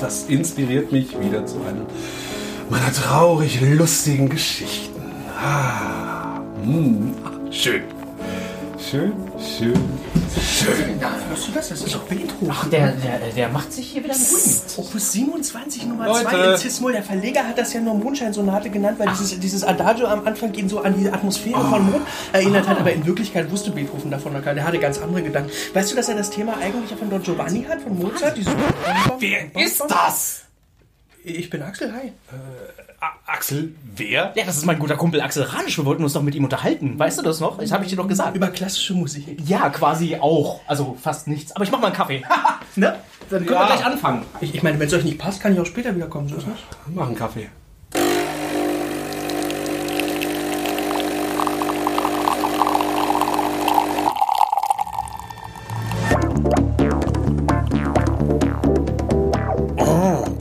Das inspiriert mich wieder zu einem meiner traurig lustigen Geschichten. Ah, mm, schön. Schön, schön, schön. Hörst du das? Das ist doch Beethoven. Ach, der, der, der macht sich hier wieder ruhigen. Opus 27 Nummer Leute. 2 in Cis-Moll. Der Verleger hat das ja nur Mondscheinsonate genannt, weil dieses, dieses Adagio am Anfang ihn so an die Atmosphäre von Mond erinnert hat. Aber in Wirklichkeit wusste Beethoven davon noch gar nicht. Der hatte ganz andere Gedanken. Weißt du, dass er das Thema eigentlich von Don Giovanni hat, von Mozart? Wer ist das? Ich bin Axel, hi. A Axel, wer? Ja, das ist mein guter Kumpel Axel Ranisch. Wir wollten uns doch mit ihm unterhalten. Weißt du das noch? Das habe ich dir doch gesagt. Über klassische Musik. Ja, quasi auch. Also fast nichts. Aber ich mach mal einen Kaffee. ne? Dann können Ja. wir gleich anfangen. Ich, ich meine, wenn es euch nicht passt, kann ich auch später wiederkommen. So ist nicht. Mach einen Kaffee.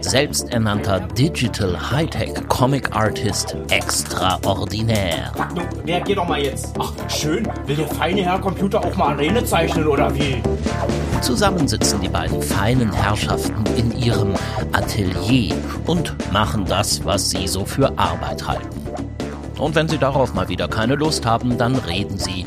selbsternannter Digital Hightech Comic Artist extraordinär. Nun, reagier doch mal jetzt. Ach, schön. Will der feine Herr Computer auch mal Arene zeichnen oder wie? Zusammen sitzen die beiden feinen Herrschaften in ihrem Atelier und machen das, was sie so für Arbeit halten. Und wenn sie darauf mal wieder keine Lust haben, dann reden sie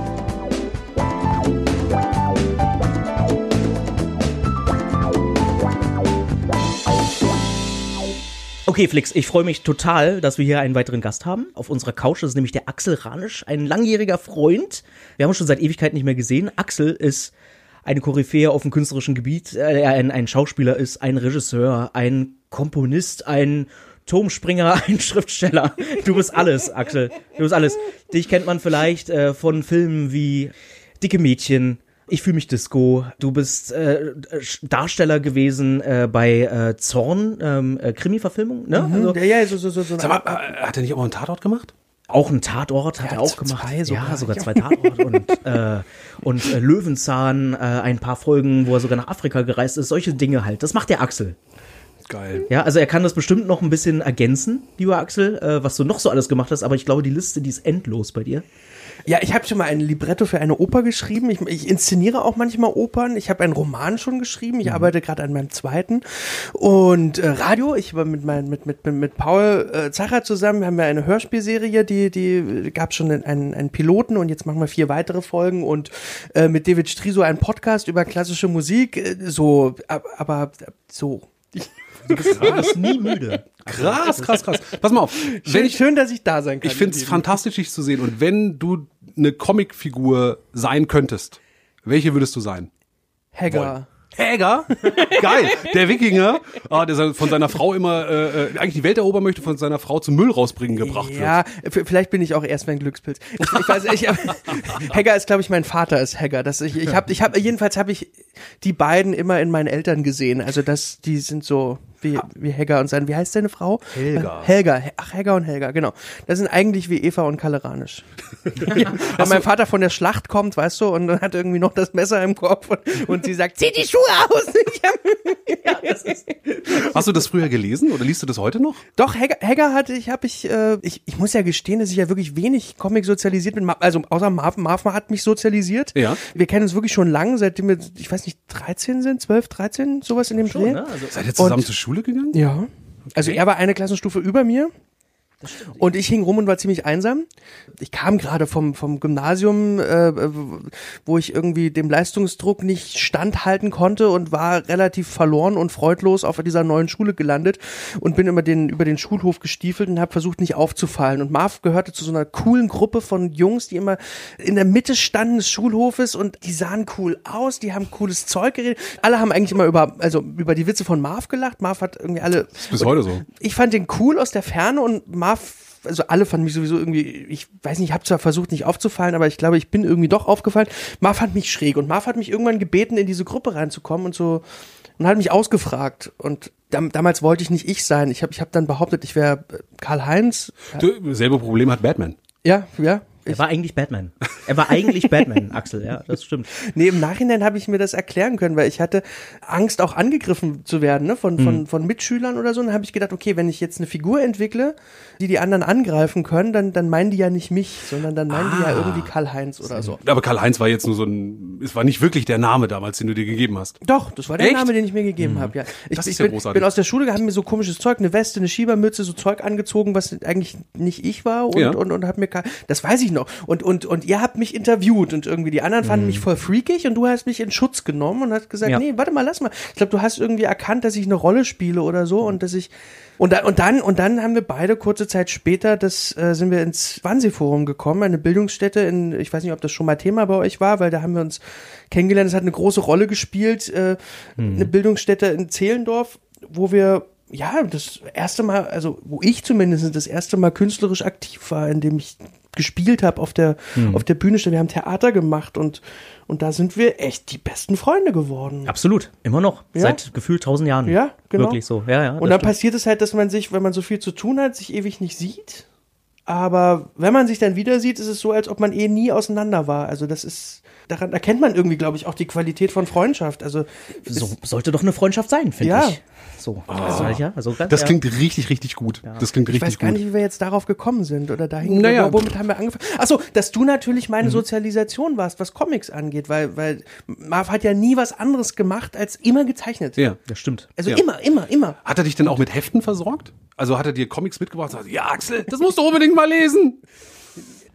Okay, Flix, ich freue mich total, dass wir hier einen weiteren Gast haben. Auf unserer Couch ist nämlich der Axel Ranisch, ein langjähriger Freund. Wir haben uns schon seit Ewigkeit nicht mehr gesehen. Axel ist eine Koryphäe auf dem künstlerischen Gebiet. Äh, Er ein, ein Schauspieler ist, ein Regisseur, ein Komponist, ein Turmspringer, ein Schriftsteller. Du bist alles, Axel. Du bist alles. Dich kennt man vielleicht äh, von Filmen wie Dicke Mädchen, ich fühle mich Disco. Du bist äh, Darsteller gewesen äh, bei äh, Zorn, ähm, äh, Krimi-Verfilmung, ne? Also, Ja, ja, so, so, so, so Sag mal, äh, hat er nicht auch einen Tatort gemacht? auch ein Tatort hat Ja, er auch gemacht. sogar. Ja, sogar zwei Tatorte und, äh, und äh, Löwenzahn, äh, ein paar Folgen, wo er sogar nach Afrika gereist ist. Solche Dinge halt. Das macht der Axel. Geil. Ja, also er kann das bestimmt noch ein bisschen ergänzen, lieber Axel, äh, was du noch so alles gemacht hast. Aber ich glaube, die Liste, die ist endlos bei dir. Ja, ich habe schon mal ein Libretto für eine Oper geschrieben. Ich, ich inszeniere auch manchmal Opern. Ich habe einen Roman schon geschrieben. Ich arbeite gerade an meinem zweiten. Und äh, Radio, ich war mit, mein, mit, mit, mit, mit Paul äh, Zacher zusammen, haben wir eine Hörspielserie, die, die gab schon einen, einen Piloten und jetzt machen wir vier weitere Folgen und äh, mit David Striso einen Podcast über klassische Musik. Äh, so, ab- aber so. Du bist nie müde. Krass, krass, krass. Pass mal auf. Schön, ich, schön, dass ich da sein kann. ich finde es fantastisch, dich zu sehen. Und wenn du eine Comicfigur sein könntest, welche würdest du sein? Hagger. Häger? Geil. Der Wikinger, ah, der von seiner Frau immer äh, äh, eigentlich die Welt erobern möchte, von seiner Frau zum Müll rausbringen gebracht Ja, v- vielleicht bin ich auch erst mein Glückspilz. Ich, ich weiß, ich, Hagger ist, glaube ich, mein Vater ist Hagger. Das ich, ich habe, ich habe, jedenfalls habe ich die beiden immer in meinen Eltern gesehen. Also das, die sind so wie, wie Hagger und sein. Wie heißt deine Frau? Helga. Äh, Helga. He- Ach, Hagger und Helga, genau. Das sind eigentlich wie Eva und Kaleranisch. Wenn mein Vater von der Schlacht kommt, weißt du, und dann hat irgendwie noch das Messer im Kopf und, und sie sagt, zieh die Schuhe aus. Hab- wird. Hast du das früher gelesen oder liest du das heute noch? Doch, Hagger, Hagger hatte ich, habe ich, äh, ich, ich muss ja gestehen, dass ich ja wirklich wenig Comic sozialisiert bin. Also außer Marvin, Marvin hat mich sozialisiert. Ja. Wir kennen uns wirklich schon lang, seitdem wir, ich weiß nicht, 13 sind, 12, 13, sowas in dem Dreh. ne? Also, Seid ihr zusammen Und- zur Schule gegangen? Ja. Also er war eine Klassenstufe über mir. Und ich hing rum und war ziemlich einsam. Ich kam gerade vom, vom Gymnasium, äh, wo ich irgendwie dem Leistungsdruck nicht standhalten konnte und war relativ verloren und freudlos auf dieser neuen Schule gelandet und bin immer den, über den Schulhof gestiefelt und habe versucht, nicht aufzufallen. Und Marv gehörte zu so einer coolen Gruppe von Jungs, die immer in der Mitte standen des Schulhofes und die sahen cool aus, die haben cooles Zeug geredet. Alle haben eigentlich immer über, also über die Witze von Marv gelacht. Marv hat irgendwie alle. Bis heute so. Ich fand den cool aus der Ferne und Marv also alle fanden mich sowieso irgendwie, ich weiß nicht, ich habe zwar versucht, nicht aufzufallen, aber ich glaube, ich bin irgendwie doch aufgefallen. Marv fand mich schräg und Marv hat mich irgendwann gebeten, in diese Gruppe reinzukommen und so und hat mich ausgefragt. Und dam damals wollte ich nicht ich sein. Ich habe ich hab dann behauptet, ich wäre Karl-Heinz. Du, selbe Problem hat Batman. Ja, ja. Er war eigentlich Batman. Er war eigentlich Batman, Axel, ja, das stimmt. Nee, im Nachhinein habe ich mir das erklären können, weil ich hatte Angst, auch angegriffen zu werden, ne, von, von, von Mitschülern oder so. Und dann habe ich gedacht, okay, wenn ich jetzt eine Figur entwickle, die die anderen angreifen können, dann, dann meinen die ja nicht mich, sondern dann meinen die ja irgendwie Karl-Heinz oder so. Aber Karl-Heinz war jetzt nur so ein, es war nicht wirklich der Name damals, den du dir gegeben hast. Doch, das war der Echt? Name, den ich mir gegeben habe, ja. Ich, Das ich ist ja bin, großartig. bin aus der Schule, haben mir so komisches Zeug, eine Weste, eine Schiebermütze, so Zeug angezogen, was eigentlich nicht ich war und, Ja. und, und hab mir, ka- das weiß ich noch. Und, und, und ihr habt mich interviewt und irgendwie die anderen fanden mich voll freakig und du hast mich in Schutz genommen und hast gesagt, Ja. nee, warte mal, lass mal. Ich glaube, du hast irgendwie erkannt, dass ich eine Rolle spiele oder so und dass ich, und, da, und dann, und dann haben wir beide kurze Zeit später, das äh, sind wir ins Wannsee-Forum gekommen, eine Bildungsstätte in, ich weiß nicht, ob das schon mal Thema bei euch war, weil da haben wir uns kennengelernt. Es hat eine große Rolle gespielt, äh, eine Bildungsstätte in Zehlendorf, wo wir ja das erste Mal, also wo ich zumindest das erste Mal künstlerisch aktiv war, indem ich gespielt habe auf der auf der Bühne. Wir haben Theater gemacht und und da sind wir echt die besten Freunde geworden. Absolut, immer noch. Ja. Seit gefühlt tausend Jahren. Ja, genau. Wirklich so, ja, ja. Und dann stimmt. passiert es halt, dass man sich, wenn man so viel zu tun hat, sich ewig nicht sieht. Aber wenn man sich dann wieder sieht, ist es so, als ob man eh nie auseinander war. Also das ist, daran erkennt man irgendwie, glaube ich, auch die Qualität von Freundschaft. Also so, sollte doch eine Freundschaft sein, finde Ja. ich. So, also, ja, also ganz, Das ja. klingt richtig, richtig gut. Das klingt ich weiß gar gut. nicht, wie wir jetzt darauf gekommen sind oder dahin. Naja. womit haben wir angefangen? Achso, dass du natürlich meine Sozialisation warst, was Comics angeht, weil, weil Marv hat ja nie was anderes gemacht, als immer gezeichnet. Ja. Das stimmt. Also Ja. immer, immer, immer. Hat er dich denn auch mit Heften versorgt? Also hat er dir Comics mitgebracht und sagt, ja Axel, das musst du unbedingt mal lesen.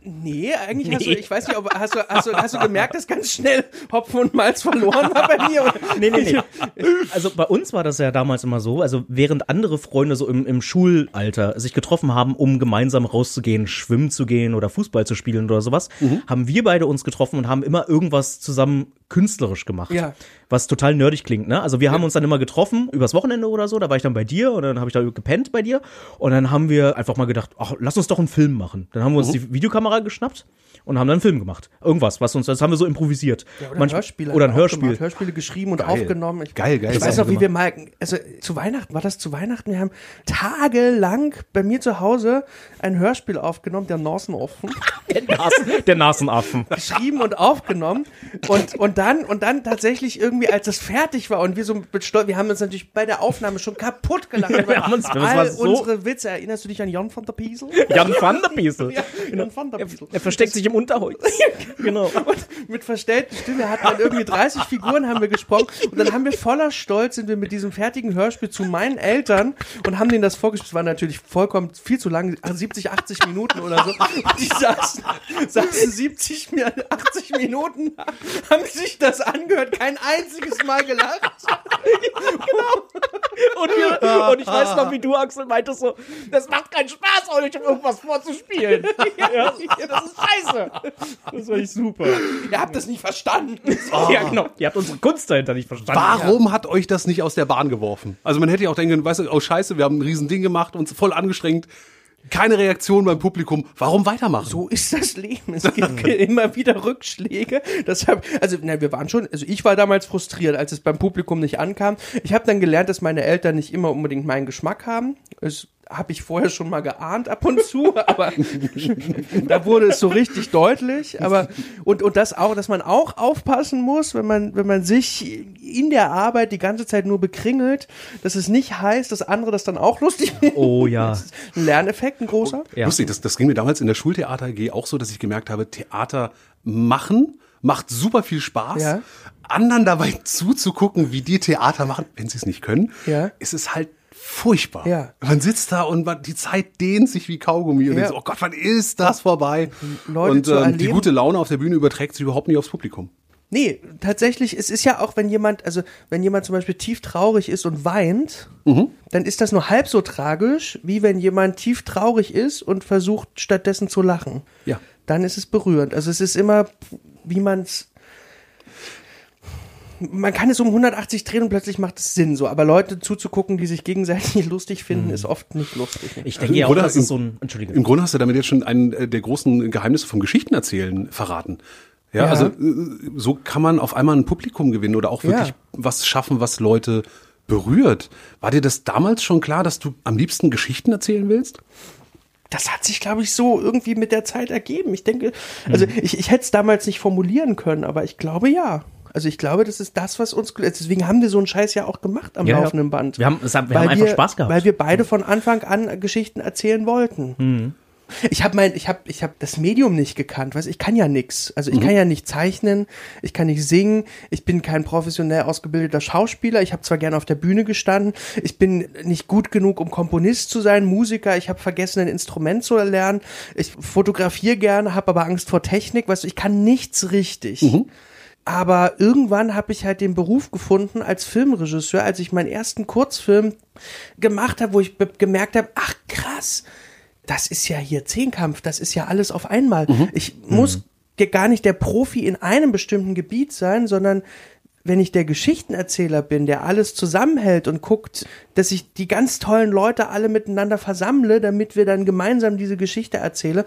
Nee, eigentlich hast du, ich weiß nicht, ob hast du, hast du, hast du gemerkt, dass ganz schnell Hopfen und Malz verloren war bei mir? Nee, nee, nee. Also bei uns war das ja damals immer so, also während andere Freunde so im, im Schulalter sich getroffen haben, um gemeinsam rauszugehen, schwimmen zu gehen oder Fußball zu spielen oder sowas, haben wir beide uns getroffen und haben immer irgendwas zusammen künstlerisch gemacht. Ja. Was total nerdig klingt, ne? Also wir haben uns dann immer getroffen, übers Wochenende oder so, da war ich dann bei dir und dann habe ich da gepennt bei dir und dann haben wir einfach mal gedacht, ach, lass uns doch einen Film machen. Dann haben wir uns die Videokamera geschnappt und haben dann einen Film gemacht. Irgendwas, was uns, das haben wir so improvisiert. Oder ein Manchmal- Hörspiel. Oder ein Hörspiel. Gemacht, Hörspiele geschrieben und aufgenommen. Ich, Geil, geil. Ich weiß noch, wie wir mal, also zu Weihnachten, war das zu Weihnachten? Wir haben tagelang bei mir zu Hause ein Hörspiel aufgenommen, der Nasenaffen, Der, Nasen, der Nasenaffen. geschrieben und aufgenommen und, und dann, und dann tatsächlich irgendwie, als es fertig war und wir so mit Stolz, wir haben uns natürlich bei der Aufnahme schon kaputt gelacht. Wir haben uns- all so- unsere Witze. Erinnerst du dich an Jan van der Piesel? Jan van der Piesel. Ja, Jan van der Piesel. Er versteckt sich im Unterholz. genau. Und mit verstellten Stimme hatten dann irgendwie 30 Figuren haben wir gesprochen und dann haben wir voller Stolz sind wir mit diesem fertigen Hörspiel zu meinen Eltern und haben denen das vorgespielt. Es war natürlich vollkommen viel zu lang, 70, 80 Minuten oder so. Und die saßen, saßen 70, mir- 80 Minuten, haben sich das angehört, kein einziges Mal gelacht. Und, wir, und ich weiß noch, wie du, Axel, meintest so, das macht keinen Spaß, euch irgendwas vorzuspielen. ja, das ist scheiße. Das war ich super. Ihr habt das nicht verstanden. Ja, genau. Ihr habt unsere Kunst dahinter nicht verstanden. Warum hat euch das nicht aus der Bahn geworfen? Also man hätte ja auch denken können, weißt du, oh scheiße, wir haben ein riesen Ding gemacht, uns voll angestrengt. Keine Reaktion beim Publikum. Warum weitermachen? So ist das Leben. Es gibt immer wieder Rückschläge. Deshalb, also, na, wir waren schon, also ich war damals frustriert, als es beim Publikum nicht ankam. Ich habe dann gelernt, dass meine Eltern nicht immer unbedingt meinen Geschmack haben. Das habe ich vorher schon mal geahnt ab und zu, aber da wurde es so richtig deutlich. Aber und und das auch, dass man auch aufpassen muss, wenn man wenn man sich in der Arbeit die ganze Zeit nur bekringelt, dass es nicht heißt, dass andere das dann auch lustig finden. Oh ja. Das ist ein Lerneffekt, ein großer. Ja. Lustig, das, das ging mir damals in der Schultheater AG auch so, dass ich gemerkt habe, Theater machen macht super viel Spaß. Ja. Anderen dabei zuzugucken, wie die Theater machen, wenn sie es nicht können, Ja. ist es halt furchtbar. Ja. Man sitzt da und man, die Zeit dehnt sich wie Kaugummi und Ja. denkt so, oh Gott, wann ist das vorbei? Leute und ähm, die gute Laune auf der Bühne überträgt sich überhaupt nicht aufs Publikum. Nee, tatsächlich, es ist ja auch, wenn jemand, also wenn jemand zum Beispiel tief traurig ist und weint, dann ist das nur halb so tragisch, wie wenn jemand tief traurig ist und versucht stattdessen zu lachen. Ja. Dann ist es berührend. Also es ist immer, wie man es. Man kann es um 180 drehen und plötzlich macht es Sinn so. Aber Leute zuzugucken, die sich gegenseitig lustig finden, ist oft nicht lustig. Ich denke ja auch, das im- ist so ein, Entschuldige. Im Grunde hast du damit jetzt schon einen äh, der großen Geheimnisse vom Geschichtenerzählen verraten. Ja, Ja. also äh, so kann man auf einmal ein Publikum gewinnen oder auch wirklich Ja. was schaffen, was Leute berührt. War dir das damals schon klar, dass du am liebsten Geschichten erzählen willst? das hat sich, glaube ich, so irgendwie mit der Zeit ergeben. Ich denke, also Mhm. ich, ich hätte es damals nicht formulieren können, aber ich glaube ja. Also ich glaube, das ist das, was uns, deswegen haben wir so einen Scheiß ja auch gemacht am Ja, laufenden Band. Wir haben- es haben- wir haben einfach Spaß gehabt. Weil wir beide von Anfang an Geschichten erzählen wollten. Mhm. Ich habe mein, ich habe, ich habe das Medium nicht gekannt, weißt, ich kann ja nix. Also Mhm. ich kann ja nicht zeichnen, ich kann nicht singen, ich bin kein professionell ausgebildeter Schauspieler. Ich habe zwar gerne auf der Bühne gestanden, ich bin nicht gut genug, um Komponist zu sein, Musiker. Ich habe vergessen, ein Instrument zu erlernen. Ich fotografiere gerne, habe aber Angst vor Technik. Weißt du, ich kann nichts richtig. Aber irgendwann habe ich halt den Beruf gefunden als Filmregisseur, als ich meinen ersten Kurzfilm gemacht habe, wo ich gemerkt habe, ach krass, das ist ja hier Zehnkampf, das ist ja alles auf einmal. Ich muss ge- gar nicht der Profi in einem bestimmten Gebiet sein, sondern wenn ich der Geschichtenerzähler bin, der alles zusammenhält und guckt, dass ich die ganz tollen Leute alle miteinander versammle, damit wir dann gemeinsam diese Geschichte erzählen,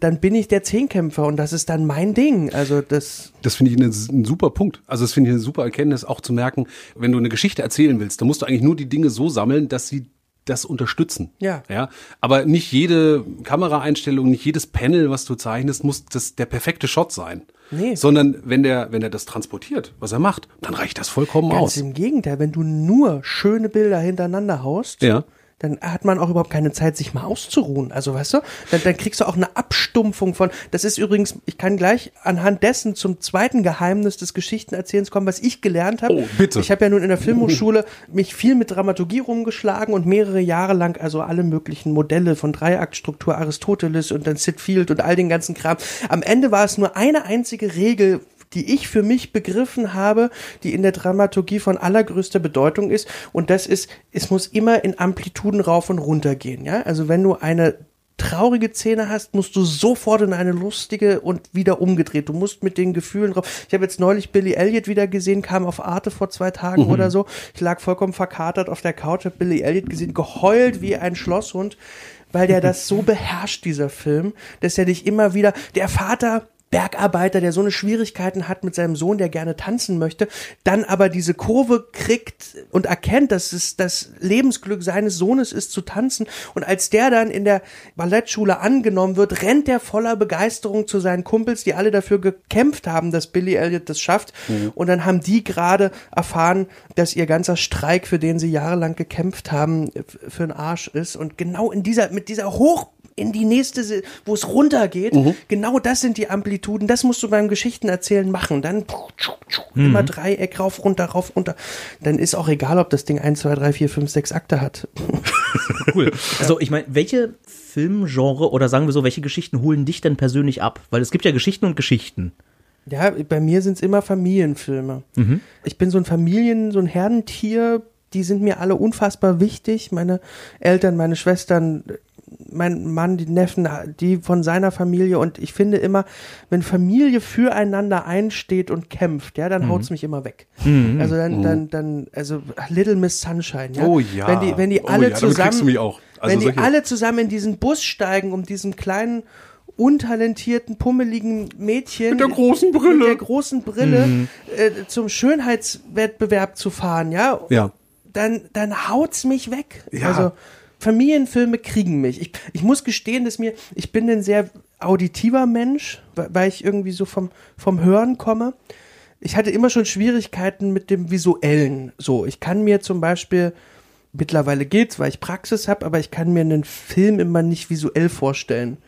dann bin ich der Zehnkämpfer und das ist dann mein Ding. Also das Das finde ich ein super Punkt. Also das finde ich eine super Erkenntnis, auch zu merken, wenn du eine Geschichte erzählen willst, dann musst du eigentlich nur die Dinge so sammeln, dass sie das unterstützen. Ja. Ja. Aber nicht jede Kameraeinstellung, nicht jedes Panel, was du zeichnest, muss das der perfekte Shot sein. Nee. Sondern wenn der, wenn er das transportiert, was er macht, dann reicht das vollkommen Ganz aus. im Gegenteil, wenn du nur schöne Bilder hintereinander haust, Ja. Dann hat man auch überhaupt keine Zeit, sich mal auszuruhen. Also weißt du, dann, dann kriegst du auch eine Abstumpfung von. Das ist übrigens, ich kann gleich anhand dessen zum zweiten Geheimnis des Geschichtenerzählens kommen, was ich gelernt habe. Oh, bitte. Ich habe ja nun in der Filmhochschule mich viel mit Dramaturgie rumgeschlagen und mehrere Jahre lang also alle möglichen Modelle von Dreiaktstruktur, Aristoteles und dann Sid Field und all den ganzen Kram. Am Ende war es nur eine einzige Regel, die ich für mich begriffen habe, die in der Dramaturgie von allergrößter Bedeutung ist. Und das ist, es muss immer in Amplituden rauf und runter gehen. Ja? Also wenn du eine traurige Szene hast, musst du sofort in eine lustige und wieder umgedreht. Du musst mit den Gefühlen drauf. Ich habe jetzt neulich Billy Elliot wieder gesehen, kam auf Arte vor zwei Tagen oder so. Ich lag vollkommen verkatert auf der Couch, habe Billy Elliot gesehen, geheult wie ein Schlosshund, weil der das so beherrscht, dieser Film, dass er dich immer wieder, der Vater Bergarbeiter, der so eine Schwierigkeiten hat mit seinem Sohn, der gerne tanzen möchte, dann aber diese Kurve kriegt und erkennt, dass es das Lebensglück seines Sohnes ist zu tanzen. Und als der dann in der Ballettschule angenommen wird, rennt er voller Begeisterung zu seinen Kumpels, die alle dafür gekämpft haben, dass Billy Elliot das schafft. Und dann haben die gerade erfahren, dass ihr ganzer Streik, für den sie jahrelang gekämpft haben, für den Arsch ist. Und genau in dieser, mit dieser hoch in die nächste, wo es runtergeht. Genau das sind die Amplituden. Das musst du beim Geschichtenerzählen machen. Dann immer Dreieck rauf, runter, rauf, runter. Dann ist auch egal, ob das Ding 1, 2, 3, 4, 5, 6 Akte hat. Cool. Also ich meine, welche Filmgenre oder sagen wir so, welche Geschichten holen dich denn persönlich ab? Weil es gibt ja Geschichten und Geschichten. Ja, bei mir sind es immer Familienfilme. Ich bin so ein Familien, so ein Herdentier. Die sind mir alle unfassbar wichtig. Meine Eltern, meine Schwestern, mein Mann, die Neffen, die von seiner Familie. Und ich finde immer, wenn Familie füreinander einsteht und kämpft, ja, dann haut's mich immer weg. Also dann, dann, dann, also Little Miss Sunshine, ja. Oh ja. Wenn die, wenn die Oh alle ja, damit kriegst zusammen, du mich auch. Also wenn die alle zusammen in diesen Bus steigen, um diesen kleinen untalentierten, pummeligen Mädchen Mit der großen Brille. mit der großen Brille äh, zum Schönheitswettbewerb zu fahren, ja, Ja. dann, dann haut's mich weg. Ja. Also Familienfilme kriegen mich. Ich, ich muss gestehen, dass mir, ich bin ein sehr auditiver Mensch, weil weil ich irgendwie so vom, vom Hören komme. Ich hatte immer schon Schwierigkeiten mit dem Visuellen. So, ich kann mir zum Beispiel, mittlerweile geht's, weil ich Praxis habe, aber ich kann mir einen Film immer nicht visuell vorstellen.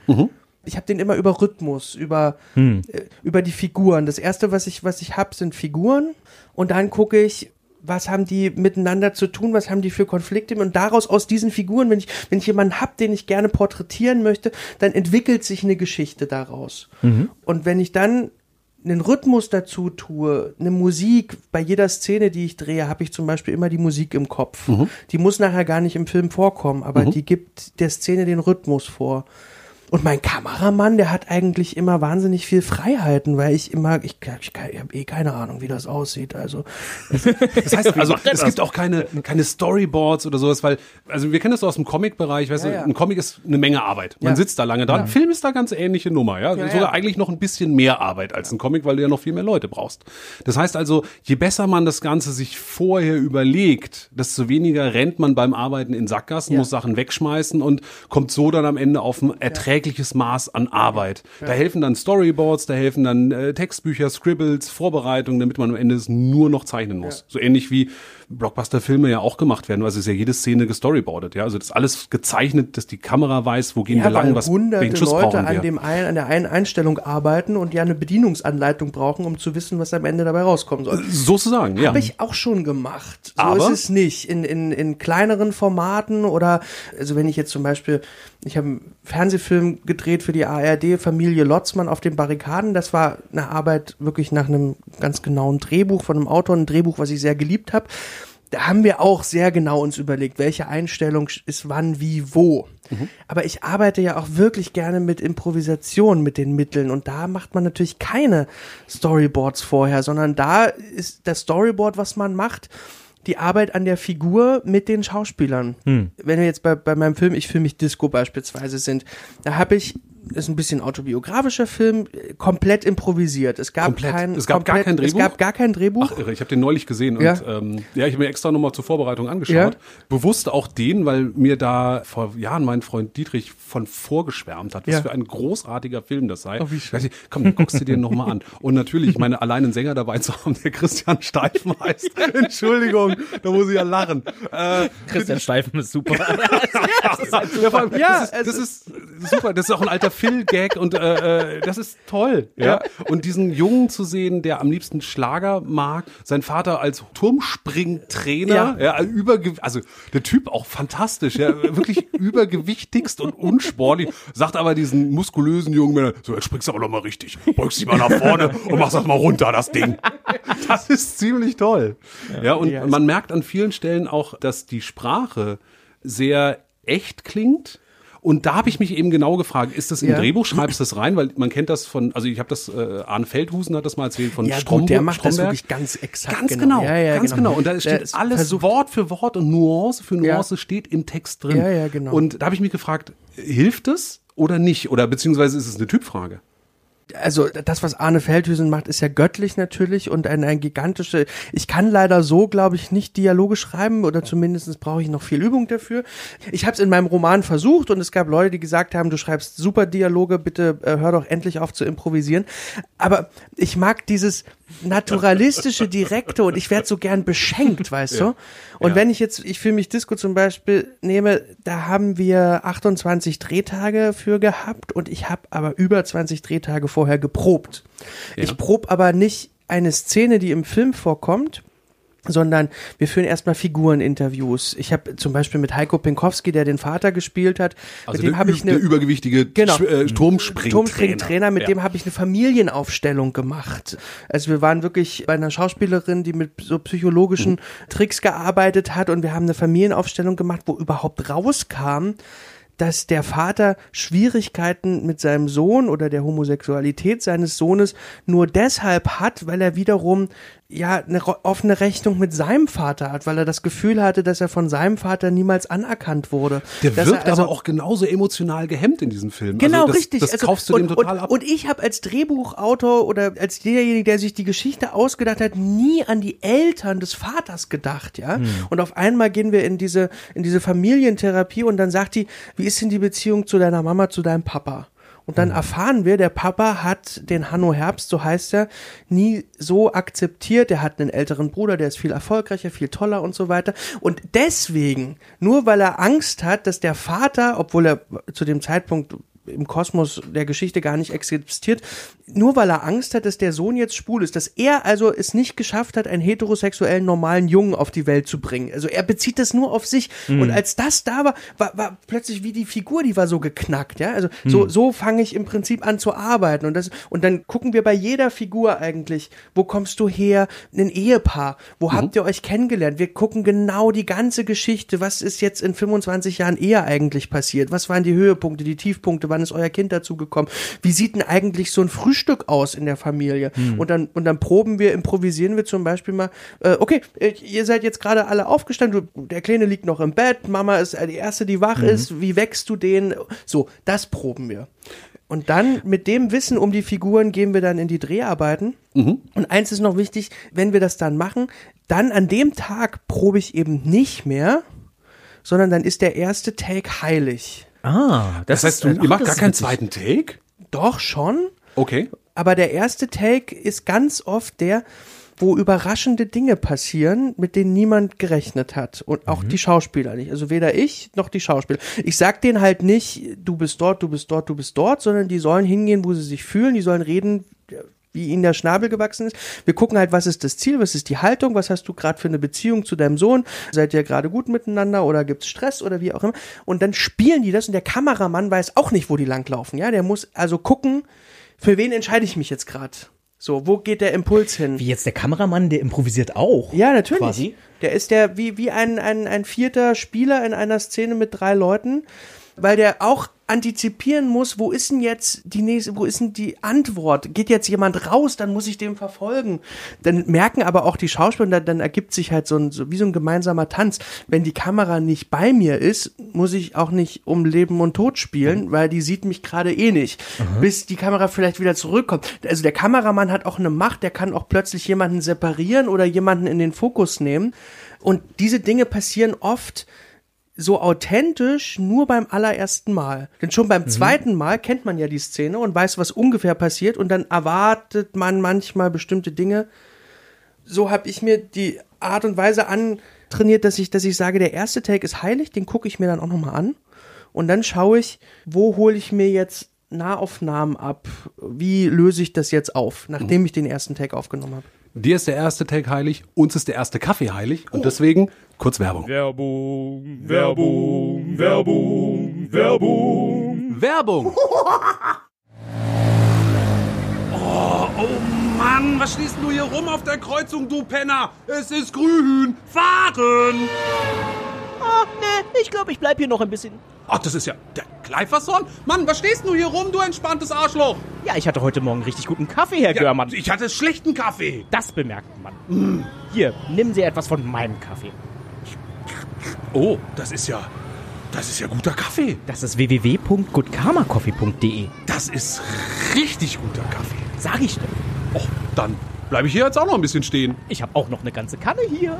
ich habe den immer über Rhythmus, über, Hm. äh, über die Figuren. Das erste, was ich, was ich habe, sind Figuren. Und dann gucke ich, was haben die miteinander zu tun, was haben die für Konflikte und daraus aus diesen Figuren, wenn ich, wenn ich jemanden habe, den ich gerne porträtieren möchte, dann entwickelt sich eine Geschichte daraus. Und wenn ich dann einen Rhythmus dazu tue, eine Musik, bei jeder Szene, die ich drehe, habe ich zum Beispiel immer die Musik im Kopf. Die muss nachher gar nicht im Film vorkommen, aber die gibt der Szene den Rhythmus vor. Und mein Kameramann, der hat eigentlich immer wahnsinnig viel Freiheiten, weil ich immer, ich, ich, ich habe eh keine Ahnung, wie das aussieht. Also Das heißt, also es gibt auch keine, keine Storyboards oder sowas, weil, also wir kennen das so aus dem Comic-Bereich, weißt Ja, du, ja. ein Comic ist eine Menge Arbeit. Man Ja. sitzt da lange dran. Film ist da ganz ähnliche Nummer, ja. Sogar eigentlich noch ein bisschen mehr Arbeit als ein Comic, weil du ja noch viel mehr Leute brauchst. Das heißt also, je besser man das Ganze sich vorher überlegt, desto weniger rennt man beim Arbeiten in Sackgassen, muss Sachen wegschmeißen und kommt so dann am Ende auf ein erträgliches Maß an Arbeit. Da helfen dann Storyboards, da helfen dann äh, Textbücher, Scribbles, Vorbereitungen, damit man am Ende es nur noch zeichnen muss. So ähnlich wie Blockbuster-Filme ja auch gemacht werden. Also ist ja jede Szene gestoryboardet, ja. Also das ist alles gezeichnet, dass die Kamera weiß, wo gehen wir ja, lang, weil was hunderte welchen Schuss Leute brauchen an wir. dem einen, an der einen Einstellung arbeiten und ja eine Bedienungsanleitung brauchen, um zu wissen, was am Ende dabei rauskommen soll. Sozusagen, ja. Habe ich auch schon gemacht. So Aber? ist es nicht. In, in, in kleineren Formaten oder, also wenn ich jetzt zum Beispiel, ich habe einen Fernsehfilm gedreht für die ARD, Familie Lotzmann auf den Barrikaden. Das war eine Arbeit wirklich nach einem ganz genauen Drehbuch von einem Autor, ein Drehbuch, was ich sehr geliebt habe. Da haben wir auch sehr genau uns überlegt, welche Einstellung ist wann, wie, wo. Aber ich arbeite ja auch wirklich gerne mit Improvisation, mit den Mitteln. Und da macht man natürlich keine Storyboards vorher, sondern da ist das Storyboard, was man macht, die Arbeit an der Figur mit den Schauspielern. Wenn wir jetzt bei, bei meinem Film Ich fühle mich Disco beispielsweise sind, da habe ich ist ein bisschen autobiografischer Film, komplett improvisiert. Es gab Komplett. kein Es gab gar kein Es Drehbuch? gab gar kein Drehbuch. Ach, irre, ich habe den neulich gesehen und Ja. ähm, ja, ich habe mir extra nochmal zur Vorbereitung angeschaut. Ja. Bewusst auch den, weil mir da vor Jahren mein Freund Dietrich von vorgeschwärmt hat, was Ja. für ein großartiger Film das sei. Oh, wie schön. Ich, Komm, dann guckst du dir nochmal an. Und natürlich, ich meine, allein einen Sänger dabei zu haben, der Christian Steifen heißt. Entschuldigung, da muss ich ja lachen. Äh, Christian Steifen ist super. ja, vor allem, Ja, das, ist, das ist super. Das ist auch ein alter Phil-Gag und äh, äh, das ist toll. Ja? Und diesen Jungen zu sehen, der am liebsten Schlager mag, sein Vater als Turmspringtrainer, ja, überge also der Typ auch fantastisch, ja, wirklich übergewichtigst und unsportlich, sagt aber diesen muskulösen jungen Männern, so, jetzt springst du aber noch mal richtig, beugst dich mal nach vorne und machst das mal runter, das Ding. Das ist ziemlich toll. Ja, und Ja, man merkt an vielen Stellen auch, dass die Sprache sehr echt klingt. Und da habe ich mich eben genau gefragt, ist das im Ja. Drehbuch, schreibst du das rein? Weil man kennt das von, also ich habe das, äh, Arne Feldhusen hat das mal erzählt von Ja, Stromberg. der macht das Stromberg. wirklich ganz exakt. Ganz genau, Ja, ja, ganz genau. Und da steht alles versucht- Wort für Wort und Nuance für. Nuance steht im Text drin. Ja, ja, genau. Und da habe ich mich gefragt, hilft es oder nicht? Oder beziehungsweise ist es eine Typfrage? Also das, was Arne Feldhüsen macht, ist ja göttlich natürlich und ein, ein gigantische. Ich kann leider so, glaube ich, nicht Dialoge schreiben oder zumindest brauche ich noch viel Übung dafür. Ich habe es in meinem Roman versucht und es gab Leute, die gesagt haben, du schreibst super Dialoge, bitte äh, hör doch endlich auf zu improvisieren. Aber ich mag dieses naturalistische, direkte und ich werde so gern beschenkt, weißt du? Und Ja. wenn ich jetzt, ich fühle mich Disco zum Beispiel nehme, da haben wir 28 Drehtage für gehabt und ich habe aber über 20 Drehtage vorher geprobt. Ich prob aber nicht eine Szene, die im Film vorkommt, sondern wir führen erstmal Figureninterviews. Ich habe zum Beispiel mit Heiko Pinkowski, der den Vater gespielt hat, Also mit dem habe ich eine der übergewichtige Genau. Äh, Turmspringtrainer. Turmspringtrainer, mit Ja. dem habe ich eine Familienaufstellung gemacht. Also wir waren wirklich bei einer Schauspielerin, die mit so psychologischen Mhm. Tricks gearbeitet hat und wir haben eine Familienaufstellung gemacht, wo überhaupt rauskam, dass der Vater Schwierigkeiten mit seinem Sohn oder der Homosexualität seines Sohnes nur deshalb hat, weil er wiederum ja eine offene Rechnung mit seinem Vater hat, weil er das Gefühl hatte, dass er von seinem Vater niemals anerkannt wurde. Der Dass wirkt er also aber auch genauso emotional gehemmt in diesem Film. Genau, also das, richtig. Das Also, kaufst du und, dem total und, ab. Und ich habe als Drehbuchautor oder als derjenige, der sich die Geschichte ausgedacht hat, nie an die Eltern des Vaters gedacht, ja. Hm. Und auf einmal gehen wir in diese in diese Familientherapie und dann sagt die, wie ist denn die Beziehung zu deiner Mama, zu deinem Papa? Und dann erfahren wir, der Papa hat den Hanno Herbst, so heißt er, nie so akzeptiert. Er hat einen älteren Bruder, der ist viel erfolgreicher, viel toller und so weiter. Und deswegen, nur weil er Angst hat, dass der Vater, obwohl er zu dem Zeitpunkt im Kosmos der Geschichte gar nicht existiert, nur weil er Angst hat, dass der Sohn jetzt schwul ist, dass er also es nicht geschafft hat, einen heterosexuellen normalen Jungen auf die Welt zu bringen. Also er bezieht das nur auf sich und als das da war, war, war plötzlich wie die Figur, die war so geknackt, ja? Also so so fange ich im Prinzip an zu arbeiten und das und dann gucken wir bei jeder Figur eigentlich, wo kommst du her? Ein Ehepaar, wo habt ihr euch kennengelernt? Wir gucken genau die ganze Geschichte, was ist jetzt in 25 Jahren Ehe eigentlich passiert? Was waren die Höhepunkte, die Tiefpunkte? Wann ist euer Kind dazugekommen? Wie sieht denn eigentlich so ein Frühstück aus in der Familie? Und dann und dann proben wir, improvisieren wir zum Beispiel mal. Äh, okay, äh, ihr seid jetzt gerade alle aufgestanden. Du, der Kleine liegt noch im Bett. Mama ist äh, die erste, die wach ist. Wie wächst du den? So, das proben wir. Und dann mit dem Wissen um die Figuren gehen wir dann in die Dreharbeiten. Und eins ist noch wichtig, wenn wir das dann machen, dann an dem Tag probe ich eben nicht mehr, sondern dann ist der erste Take heilig. Ah, Das heißt, du, ihr ach, macht das gar keinen zweiten Take? Doch schon, Okay. aber der erste Take ist ganz oft der, wo überraschende Dinge passieren, mit denen niemand gerechnet hat. Und auch die Schauspieler nicht. Also weder ich noch die Schauspieler. Ich sag denen halt nicht, du bist dort, du bist dort, du bist dort, sondern die sollen hingehen, wo sie sich fühlen, die sollen reden, wie ihnen der Schnabel gewachsen ist. Wir gucken halt, was ist das Ziel, was ist die Haltung, was hast du gerade für eine Beziehung zu deinem Sohn, seid ihr gerade gut miteinander oder gibt's Stress oder wie auch immer. Und dann spielen die das und der Kameramann weiß auch nicht, wo die langlaufen. Ja, der muss also gucken, für wen entscheide ich mich jetzt gerade. So, wo geht der Impuls hin? Wie jetzt der Kameramann, der improvisiert auch. Ja, natürlich. Quasi. Der ist der wie, wie ein, ein, ein vierter Spieler in einer Szene mit drei Leuten, weil der auch antizipieren muss, wo ist denn jetzt die nächste, wo ist denn die Antwort? Geht jetzt jemand raus, dann muss ich den verfolgen. Dann merken aber auch die Schauspieler, dann, ergibt sich halt so ein, so wie so ein gemeinsamer Tanz. Wenn die Kamera nicht bei mir ist, muss ich auch nicht um Leben und Tod spielen, weil die sieht mich gerade eh nicht. Bis die Kamera vielleicht wieder zurückkommt. Also der Kameramann hat auch eine Macht, der kann auch plötzlich jemanden separieren oder jemanden in den Fokus nehmen. Und diese Dinge passieren oft so authentisch nur beim allerersten Mal. Denn schon beim zweiten Mal kennt man ja die Szene und weiß, was ungefähr passiert und dann erwartet man manchmal bestimmte Dinge. So habe ich mir die Art und Weise antrainiert, dass ich, dass ich sage, der erste Take ist heilig, den gucke ich mir dann auch nochmal an. Und dann schaue ich, wo hole ich mir jetzt Nahaufnahmen ab? Wie löse ich das jetzt auf, nachdem ich den ersten Take aufgenommen habe? Dir ist der erste Take heilig, uns ist der erste Kaffee heilig und deswegen kurz Werbung. Werbung, Werbung, Werbung, Werbung. Werbung! Oh, oh Mann, was stehst du hier rum auf der Kreuzung, du Penner? Es ist grün. Fahren! Ah, nee, ich glaube, ich bleib hier noch ein bisschen. Ach, das ist ja der Kleiferson? Mann, was stehst du hier rum, du entspanntes Arschloch? Ja, ich hatte heute Morgen richtig guten Kaffee, Herr Görmann. ich hatte schlechten Kaffee. Das bemerkt man. Hier, nehmen Sie etwas von meinem Kaffee. Oh, das ist ja, das ist ja guter Kaffee. Das ist www.goodkarmacoffee.de. Das ist richtig guter Kaffee. Sag ich denn. Oh, dann bleibe ich hier jetzt auch noch ein bisschen stehen. Ich habe auch noch eine ganze Kanne hier.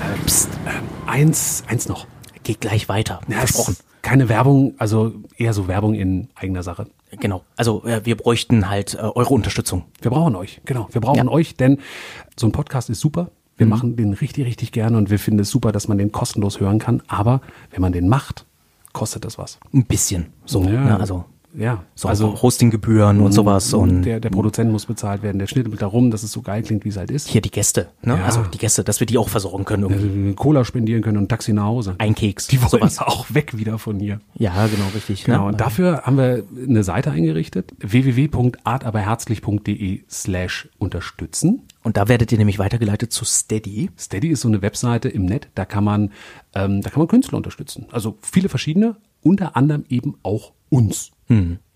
Äh, pst, äh, eins, eins noch. Geht gleich weiter. Ja, Versprochen. Keine Werbung, also eher so Werbung in eigener Sache. Genau. Also äh, wir bräuchten halt äh, eure Unterstützung. Wir brauchen euch, genau. Wir brauchen Ja. Mhm. euch, denn so ein Podcast ist super. Wir machen den richtig, richtig gerne und wir finden es super, dass man den kostenlos hören kann. Aber wenn man den macht, kostet das was. Ein bisschen. So. Ja. Ne? Also Ja, so also Hostinggebühren und sowas und der, der Produzent muss bezahlt werden, der schnittelt darum, dass es so geil klingt, wie es halt ist. hier die Gäste. Ne? Ja. Also die Gäste, dass wir die auch versorgen können. Irgendwie. Cola spendieren können und Taxi nach Hause. Ein Keks. Die wollen sowas. auch weg wieder von hier. Ja, genau, richtig. Genau, ne? und dafür haben wir eine Seite eingerichtet, www.artaberherzlich.de slash unterstützen. Und da werdet ihr nämlich weitergeleitet zu Steady. Steady ist so eine Webseite im Net, da kann man, ähm, da kann man Künstler unterstützen. Also viele verschiedene, unter anderem eben auch uns.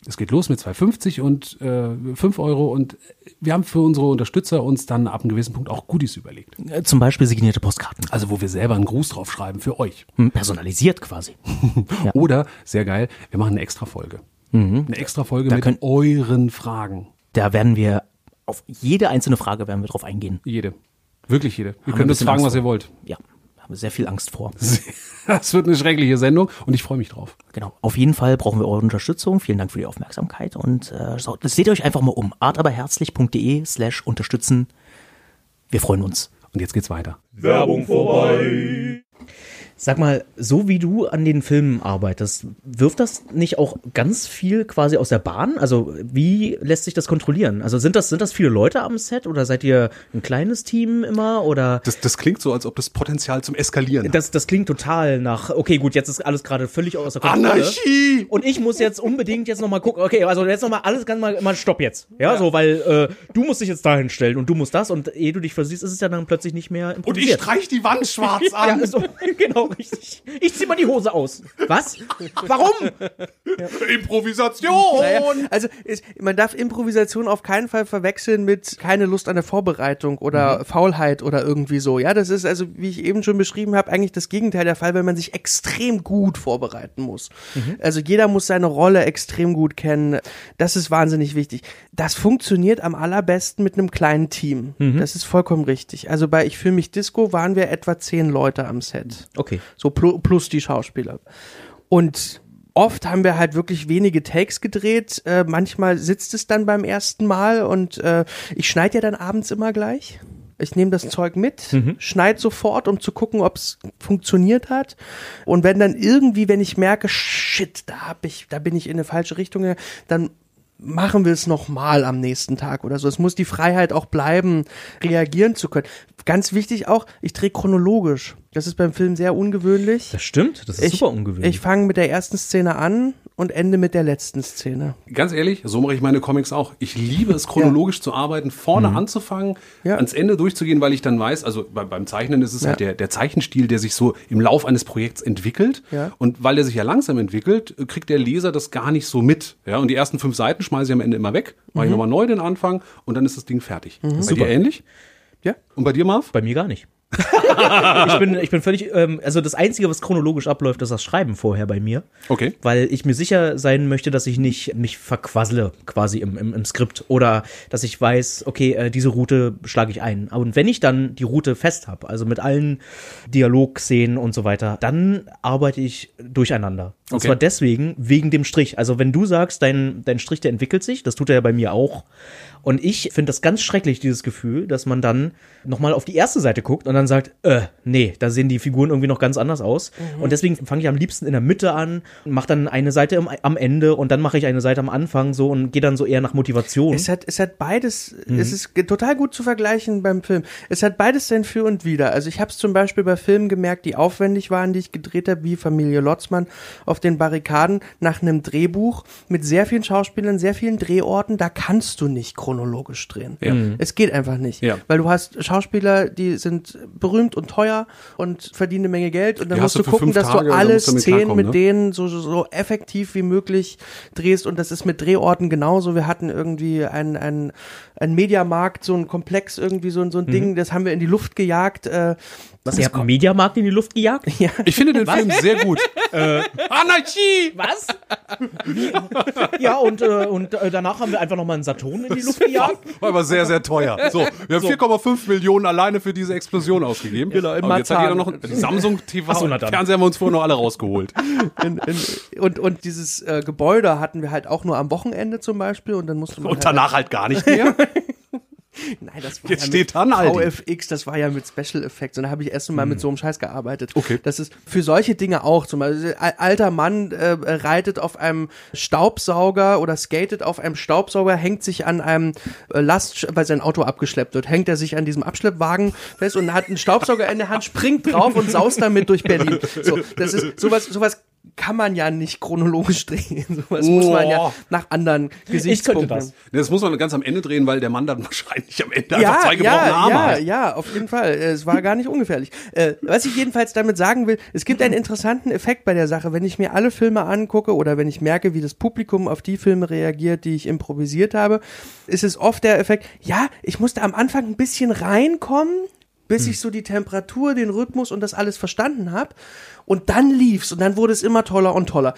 Es geht los mit 2,50 und äh, 5 Euro und wir haben für unsere Unterstützer uns dann ab einem gewissen Punkt auch Goodies überlegt. Äh, Zum Beispiel signierte Postkarten. Also wo wir selber einen Gruß drauf schreiben für euch. Hm, Personalisiert quasi. Ja. Oder, sehr geil, wir machen eine extra Folge. Eine extra Folge Da mit könnt- euren Fragen. Da werden wir auf jede einzelne Frage werden wir drauf eingehen. Jede. Wirklich jede. Ihr könnt uns fragen, was ihr wollt. Ja, haben wir sehr viel Angst vor. Das wird eine schreckliche Sendung und ich freue mich drauf. Genau. Auf jeden Fall brauchen wir eure Unterstützung. Vielen Dank für die Aufmerksamkeit und äh, so, seht euch einfach mal um. artaberherzlich.de slash unterstützen. Wir freuen uns. Und jetzt geht's weiter. Werbung vorbei. Sag mal, so wie du an den Filmen arbeitest, wirft das nicht auch ganz viel quasi aus der Bahn? Also wie lässt sich das kontrollieren? Also sind das, sind das viele Leute am Set oder seid ihr ein kleines Team immer oder? Das, das klingt so, als ob das Potenzial zum Eskalieren. Das, das klingt total nach, okay, gut, jetzt ist alles gerade völlig außer Kontrolle. Anarchie! Und ich muss jetzt unbedingt jetzt nochmal gucken, okay, also jetzt nochmal alles ganz mal, mal stopp jetzt. Ja, so, weil äh, du musst dich jetzt dahin stellen und du musst das und ehe du dich versiehst, ist es ja dann plötzlich nicht mehr Und ich improvisiert. streich die Wand schwarz an. ja, so, genau, richtig. Ich zieh mal die Hose aus. Was? Warum? Improvisation! Naja, also es, man darf Improvisation auf keinen Fall verwechseln mit keine Lust an der Vorbereitung oder Faulheit oder irgendwie so. Ja, das ist also, wie ich eben schon beschrieben habe, eigentlich das Gegenteil der Fall, wenn man sich extrem gut vorbereiten muss. Also jeder muss seine Rolle extrem gut kennen. Das ist wahnsinnig wichtig. Das funktioniert am allerbesten mit einem kleinen Team. Das ist vollkommen richtig. Also bei Ich fühle mich Disco waren wir etwa zehn Leute am Set. Okay. So plus, plus die Schauspieler. Und oft haben wir halt wirklich wenige Takes gedreht. Äh, manchmal sitzt es dann beim ersten Mal und äh, ich schneide ja dann abends immer gleich. Ich nehme das Zeug mit, schneide sofort, um zu gucken, ob es funktioniert hat. Und wenn dann irgendwie, wenn ich merke, shit, da hab ich, da bin ich in eine falsche Richtung, dann machen wir es nochmal am nächsten Tag oder so. Es muss die Freiheit auch bleiben, reagieren zu können. Ganz wichtig auch, ich drehe chronologisch. Das ist beim Film sehr ungewöhnlich. Das stimmt, das ist Ich, super ungewöhnlich. ich fange mit der ersten Szene an und ende mit der letzten Szene. Ganz ehrlich, so mache ich meine Comics auch. Ich liebe es, chronologisch zu arbeiten, vorne anzufangen, Ja. ans Ende durchzugehen, weil ich dann weiß, also bei, beim Zeichnen ist es Ja. halt der, der Zeichenstil, der sich so im Lauf eines Projekts entwickelt. Ja. Und weil der sich ja langsam entwickelt, kriegt der Leser das gar nicht so mit. Ja, und die ersten fünf Seiten schmeiße ich am Ende immer weg, mache ich nochmal neu den Anfang und dann ist das Ding fertig. Bei Super. dir ähnlich? Ja. Und bei dir, Marv? Bei mir gar nicht. Ich, bin, ich bin völlig, ähm, also das Einzige, was chronologisch abläuft, ist das Schreiben vorher bei mir. Okay. Weil ich mir sicher sein möchte, dass ich nicht mich verquassle quasi im, im, im Skript oder dass ich weiß, okay, äh, diese Route schlage ich ein. Und wenn ich dann die Route fest habe, also mit allen Dialogszenen und so weiter, dann arbeite ich durcheinander. Und Okay. zwar deswegen, wegen dem Strich. Also wenn du sagst, dein, dein Strich, der entwickelt sich, das tut er ja bei mir auch. Und ich finde das ganz schrecklich, dieses Gefühl, dass man dann nochmal auf die erste Seite guckt und dann sagt, äh, nee, da sehen die Figuren irgendwie noch ganz anders aus. Und deswegen fange ich am liebsten in der Mitte an und mache dann eine Seite am, am Ende und dann mache ich eine Seite am Anfang so und gehe dann so eher nach Motivation. Es hat, es hat beides, es ist total gut zu vergleichen beim Film. Es hat beides sein Für und Wider. Also ich habe es zum Beispiel bei Filmen gemerkt, die aufwendig waren, die ich gedreht habe, wie Familie Lotzmann auf den Barrikaden nach einem Drehbuch mit sehr vielen Schauspielern, sehr vielen Drehorten. Da kannst du nicht chronologisch drehen. Ja. Mhm. Es geht einfach nicht. Ja. Weil du hast Schauspieler, die sind berühmt und teuer und verdienen eine Menge Geld und dann Die musst du gucken, dass Tage, du alle Szenen mit ne? denen so, so, effektiv wie möglich drehst und das ist mit Drehorten genauso. Wir hatten irgendwie ein, ein, ein Mediamarkt, so ein Komplex, irgendwie so, ein- so ein Ding, das haben wir in die Luft gejagt. Äh, Was, ihr habt einen Mediamarkt in die Luft gejagt? ja. Ich finde den Film sehr gut. Anarchie! Was? ja, und, äh, und äh, danach haben wir einfach nochmal einen Saturn in die Luft gejagt. War aber sehr, sehr teuer. So, wir haben 4,5 Millionen alleine für diese Explosion ausgegeben. Genau, in Und jetzt hat jeder noch die Samsung TV Ach so. Fernseher haben wir uns vorher noch alle rausgeholt. In, in, und, und dieses äh, Gebäude hatten wir halt auch nur am Wochenende zum Beispiel und dann musste man Und danach halt gar nicht mehr. Nein, das war Jetzt ja steht mit. VFX, das war ja mit Special Effects und da habe ich erst mal mit so einem Scheiß gearbeitet. Okay. Das ist für solche Dinge auch zum Beispiel, ein alter Mann äh, reitet auf einem Staubsauger oder skatet auf einem Staubsauger, hängt sich an einem äh, Last, weil sein Auto abgeschleppt wird, hängt er sich an diesem Abschleppwagen fest und hat einen Staubsauger in der Hand, springt drauf und saust damit durch Berlin. So, das ist sowas, sowas kann man ja nicht chronologisch drehen. Sowas muss man ja Oh. nach anderen Gesichtspunkten. das. Nee, Das muss man ganz am Ende drehen, weil der Mann dann wahrscheinlich am Ende ja, einfach zwei gebrochene ja, Arme ja, hat. ja, auf jeden Fall. Äh, Es war gar nicht ungefährlich. Äh, was ich jedenfalls damit sagen will, es gibt einen interessanten Effekt bei der Sache. Wenn ich mir alle Filme angucke oder wenn ich merke, wie das Publikum auf die Filme reagiert, die ich improvisiert habe, ist es oft der Effekt, ja, ich musste am Anfang ein bisschen reinkommen, bis ich so die Temperatur, den Rhythmus und das alles verstanden habe. Und dann lief's und dann wurde es immer toller und toller.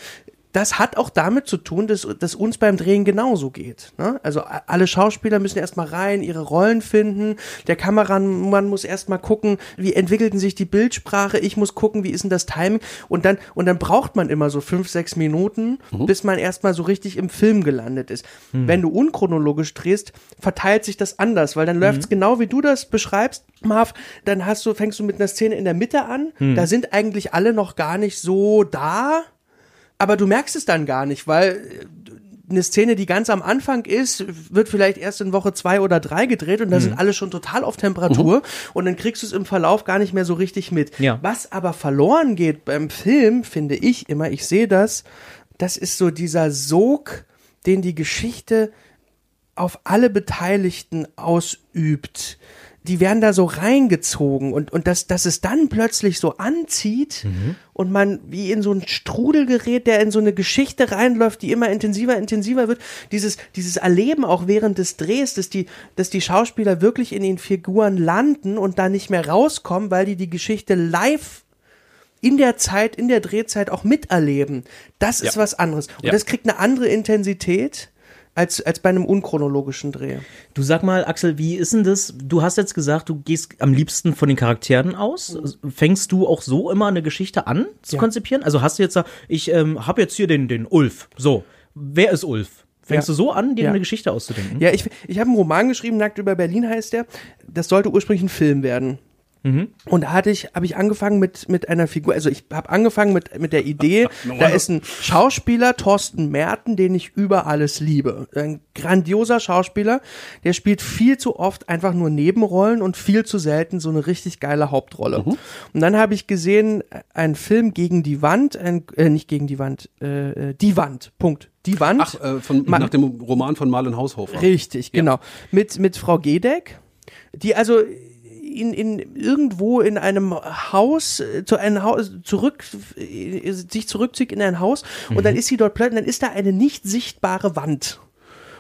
Das hat auch damit zu tun, dass, dass uns beim Drehen genauso geht. Ne? Also alle Schauspieler müssen erstmal rein, ihre Rollen finden. Der Kameramann muss erstmal gucken, wie entwickelten sich die Bildsprache. Ich muss gucken, wie ist denn das Timing. Und dann, und dann braucht man immer so fünf, sechs Minuten, bis man erstmal so richtig im Film gelandet ist. Wenn du unchronologisch drehst, verteilt sich das anders, weil dann läuft es genau wie du das beschreibst, Marv. Dann hast du, fängst du mit einer Szene in der Mitte an. Da sind eigentlich alle noch gar nicht so da. Aber du merkst es dann gar nicht, weil äh, eine Szene, die ganz am Anfang ist, wird vielleicht erst in Woche zwei oder drei gedreht und da sind alle schon total auf Temperatur und dann kriegst du es im Verlauf gar nicht mehr so richtig mit. Ja. Was aber verloren geht beim Film, finde ich immer, ich sehe das, das ist so dieser Sog, den die Geschichte auf alle Beteiligten ausübt. Die werden da so reingezogen und, und dass, dass es dann plötzlich so anzieht und man wie in so ein Strudel gerät, der in so eine Geschichte reinläuft, die immer intensiver, intensiver wird. Dieses, dieses Erleben auch während des Drehs, dass die, dass die Schauspieler wirklich in den Figuren landen und da nicht mehr rauskommen, weil die die Geschichte live in der Zeit, in der Drehzeit auch miterleben. Das ist Ja. was anderes. Und Ja. das kriegt eine andere Intensität als, als bei einem unchronologischen Dreh. Du sag mal, Axel, wie ist denn das? Du hast jetzt gesagt, du gehst am liebsten von den Charakteren aus. Fängst du auch so immer eine Geschichte an zu Ja. konzipieren? Also hast du jetzt, ich ähm, habe jetzt hier den, den Ulf. So, wer ist Ulf? Fängst Ja. du so an, dir Ja. eine Geschichte auszudenken? Ja, ich, ich habe einen Roman geschrieben, Nackt über Berlin heißt der. Das sollte ursprünglich ein Film werden. Und da hatte ich, habe ich angefangen mit, mit einer Figur, also ich habe angefangen mit, mit der Idee, da ist ein Schauspieler, Thorsten Merten, den ich über alles liebe. Ein grandioser Schauspieler, der spielt viel zu oft einfach nur Nebenrollen und viel zu selten so eine richtig geile Hauptrolle. Und dann habe ich gesehen, einen Film gegen die Wand, ein, äh, nicht gegen die Wand, äh, äh, die Wand, Punkt. Die Wand. Ach, äh, von, Ma- nach dem Roman von Marlen Haushofer. Richtig, genau. Mit, mit Frau Gedeck, die also in, in irgendwo in einem Haus äh, zu einem Haus zurück äh, sich zurückzieht in ein Haus und dann ist sie dort plötzlich, dann ist da eine nicht sichtbare Wand.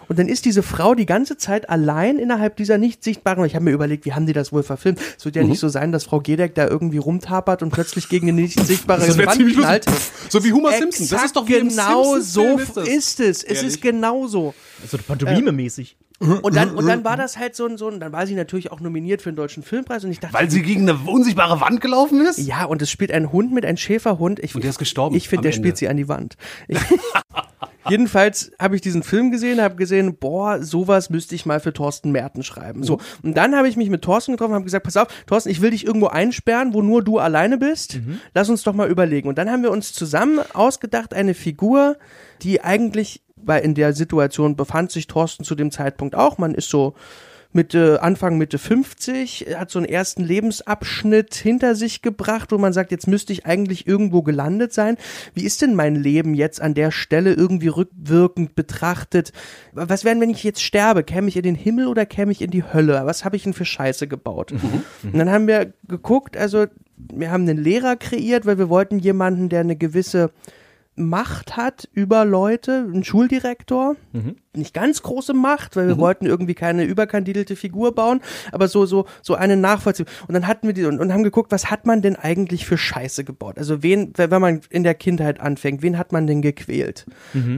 Und dann ist diese Frau die ganze Zeit allein innerhalb dieser nicht sichtbaren. Ich habe mir überlegt, wie haben die das wohl verfilmt? Es wird ja nicht so sein, dass Frau Gedeck da irgendwie rumtapert und plötzlich gegen eine nicht sichtbare Wand knallt. So wie Homer Simpson. Das ist doch genau so ist es. Es Ehrlich? ist genau so. So Pantomime-mäßig. Und dann, und dann war das halt so ein, so ein, dann war sie natürlich auch nominiert für den Deutschen Filmpreis und ich dachte, Weil sie gegen eine unsichtbare Wand gelaufen ist? ja, und es spielt ein Hund mit, ein Schäferhund. Ich, Und der ist gestorben Ich finde, am der Ende. spielt sie an die Wand. Ich, jedenfalls habe ich diesen Film gesehen, habe gesehen, boah, sowas müsste ich mal für Thorsten Merten schreiben. So, und dann habe ich mich mit Thorsten getroffen und habe gesagt, pass auf, Thorsten, ich will dich irgendwo einsperren, wo nur du alleine bist. Lass uns doch mal überlegen. Und dann haben wir uns zusammen ausgedacht, eine Figur, die eigentlich, weil in der Situation befand sich Thorsten zu dem Zeitpunkt auch, man ist so Mitte, Anfang Mitte 50, hat so einen ersten Lebensabschnitt hinter sich gebracht, wo man sagt, jetzt müsste ich eigentlich irgendwo gelandet sein. Wie ist denn mein Leben jetzt an der Stelle irgendwie rückwirkend betrachtet? Was wäre, wenn ich jetzt sterbe? Käme ich in den Himmel oder käme ich in die Hölle? Was habe ich denn für Scheiße gebaut? Und dann haben wir geguckt, also wir haben einen Lehrer kreiert, weil wir wollten jemanden, der eine gewisse Macht hat über Leute, ein Schuldirektor, nicht ganz große Macht, weil wir wollten irgendwie keine überkandidelte Figur bauen, aber so so so eine Nachvollziehung. Und dann hatten wir die und, und haben geguckt, was hat man denn eigentlich für Scheiße gebaut? Also wen, wenn man in der Kindheit anfängt, wen hat man denn gequält?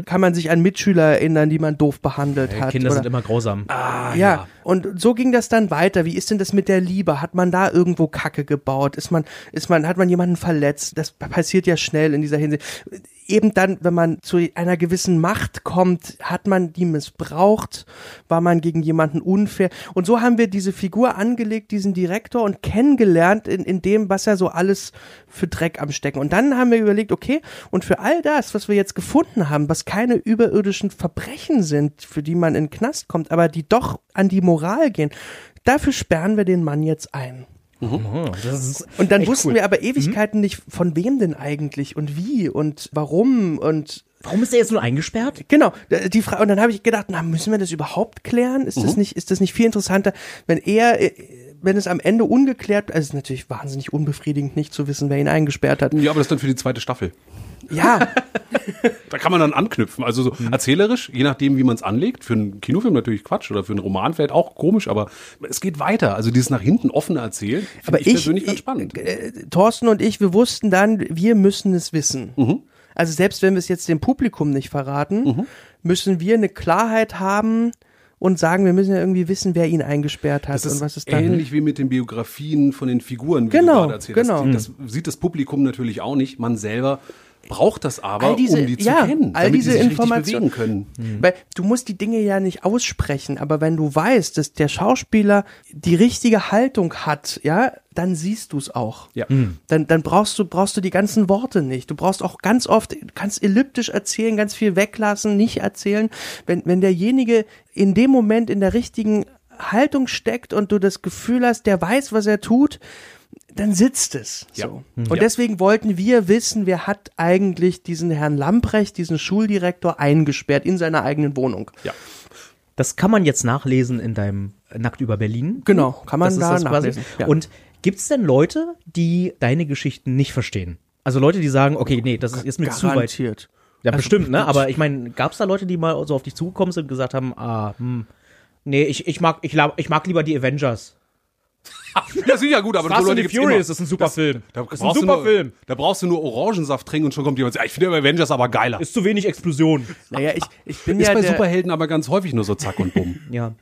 Kann man sich an Mitschüler erinnern, die man doof behandelt hat? Kinder oder- sind immer grausam. ja. Und so ging das dann weiter. Wie ist denn das mit der Liebe? Hat man da irgendwo Kacke gebaut? Ist man, ist man, hat man jemanden verletzt? Das passiert ja schnell in dieser Hinsicht. Eben dann, wenn man zu einer gewissen Macht kommt, hat man die missbraucht? War man gegen jemanden unfair? Und so haben wir diese Figur angelegt, diesen Direktor und kennengelernt in, in dem, was er so alles für Dreck am Stecken. Und dann haben wir überlegt, okay, und für all das, was wir jetzt gefunden haben, was keine überirdischen Verbrechen sind, für die man in den Knast kommt, aber die doch an die Moral gehen, dafür sperren wir den Mann jetzt ein. Oh, das ist Und dann wussten cool. wir aber Ewigkeiten nicht, von wem denn eigentlich und wie und warum und Warum ist der jetzt nur eingesperrt? Genau, die Frage und dann habe ich gedacht, na, müssen wir das überhaupt klären? Ist das nicht ist das nicht viel interessanter, wenn er äh, wenn es am Ende ungeklärt, also es ist natürlich wahnsinnig unbefriedigend, nicht zu wissen, wer ihn eingesperrt hat. Ja, aber das ist dann für die zweite Staffel. Ja, Da kann man dann anknüpfen. Also so erzählerisch, je nachdem, wie man es anlegt. Für einen Kinofilm natürlich Quatsch oder für einen Roman vielleicht auch komisch, aber es geht weiter. Also dieses nach hinten offene Erzählen aber ich, ich, persönlich ganz ich spannend. äh, Thorsten und ich, wir wussten dann, wir müssen es wissen. Mhm. Also selbst wenn wir es jetzt dem Publikum nicht verraten, Mhm. müssen wir eine Klarheit haben und sagen, wir müssen ja irgendwie wissen, wer ihn eingesperrt hat Das und was ist dann. ähnlich wie mit den Biografien von den Figuren, wie Genau, du gerade erzählt genau. hast. Das sieht das Publikum natürlich auch nicht. Man selber braucht das aber, All diese- um die zu ja, kennen, all damit diese die sich Informationen. können. Weil du musst die Dinge ja nicht aussprechen, aber wenn du weißt, dass der Schauspieler die richtige Haltung hat, ja, dann siehst du es auch. Ja. Dann, dann brauchst du, brauchst du die ganzen Worte nicht. Du brauchst auch ganz oft, kannst elliptisch erzählen, ganz viel weglassen, nicht erzählen. Wenn, wenn derjenige in dem Moment in der richtigen Haltung steckt und du das Gefühl hast, der weiß, was er tut, dann sitzt es. Ja. So. Mhm. Und Ja. deswegen wollten wir wissen, wer hat eigentlich diesen Herrn Lamprecht, diesen Schuldirektor, eingesperrt in seiner eigenen Wohnung. Ja. Das kann man jetzt nachlesen in deinem Nackt über Berlin. Genau, kann man das da nachlesen. Ja. Und gibt's denn Leute, die deine Geschichten nicht verstehen? Also Leute, die sagen, okay, nee, das ist jetzt mir zu weit. Garantiert. Ja, Also, bestimmt, ne? Aber ich meine, gab's da Leute, die mal so auf dich zugekommen sind und gesagt haben, ah, hm, nee, ich, ich mag, ich, ich mag lieber die Avengers. Das ist ja gut, aber Fast so and Leute the gibt's Furious immer. ist ein super Film. Da ist ein super nur, Film. Da brauchst du nur Orangensaft trinken und schon kommt jemand sagt, ich finde Avengers aber geiler. Ist zu wenig Explosion. Naja, ich, ich bin Ist ja bei Superhelden aber ganz häufig nur so zack und bumm. Ja.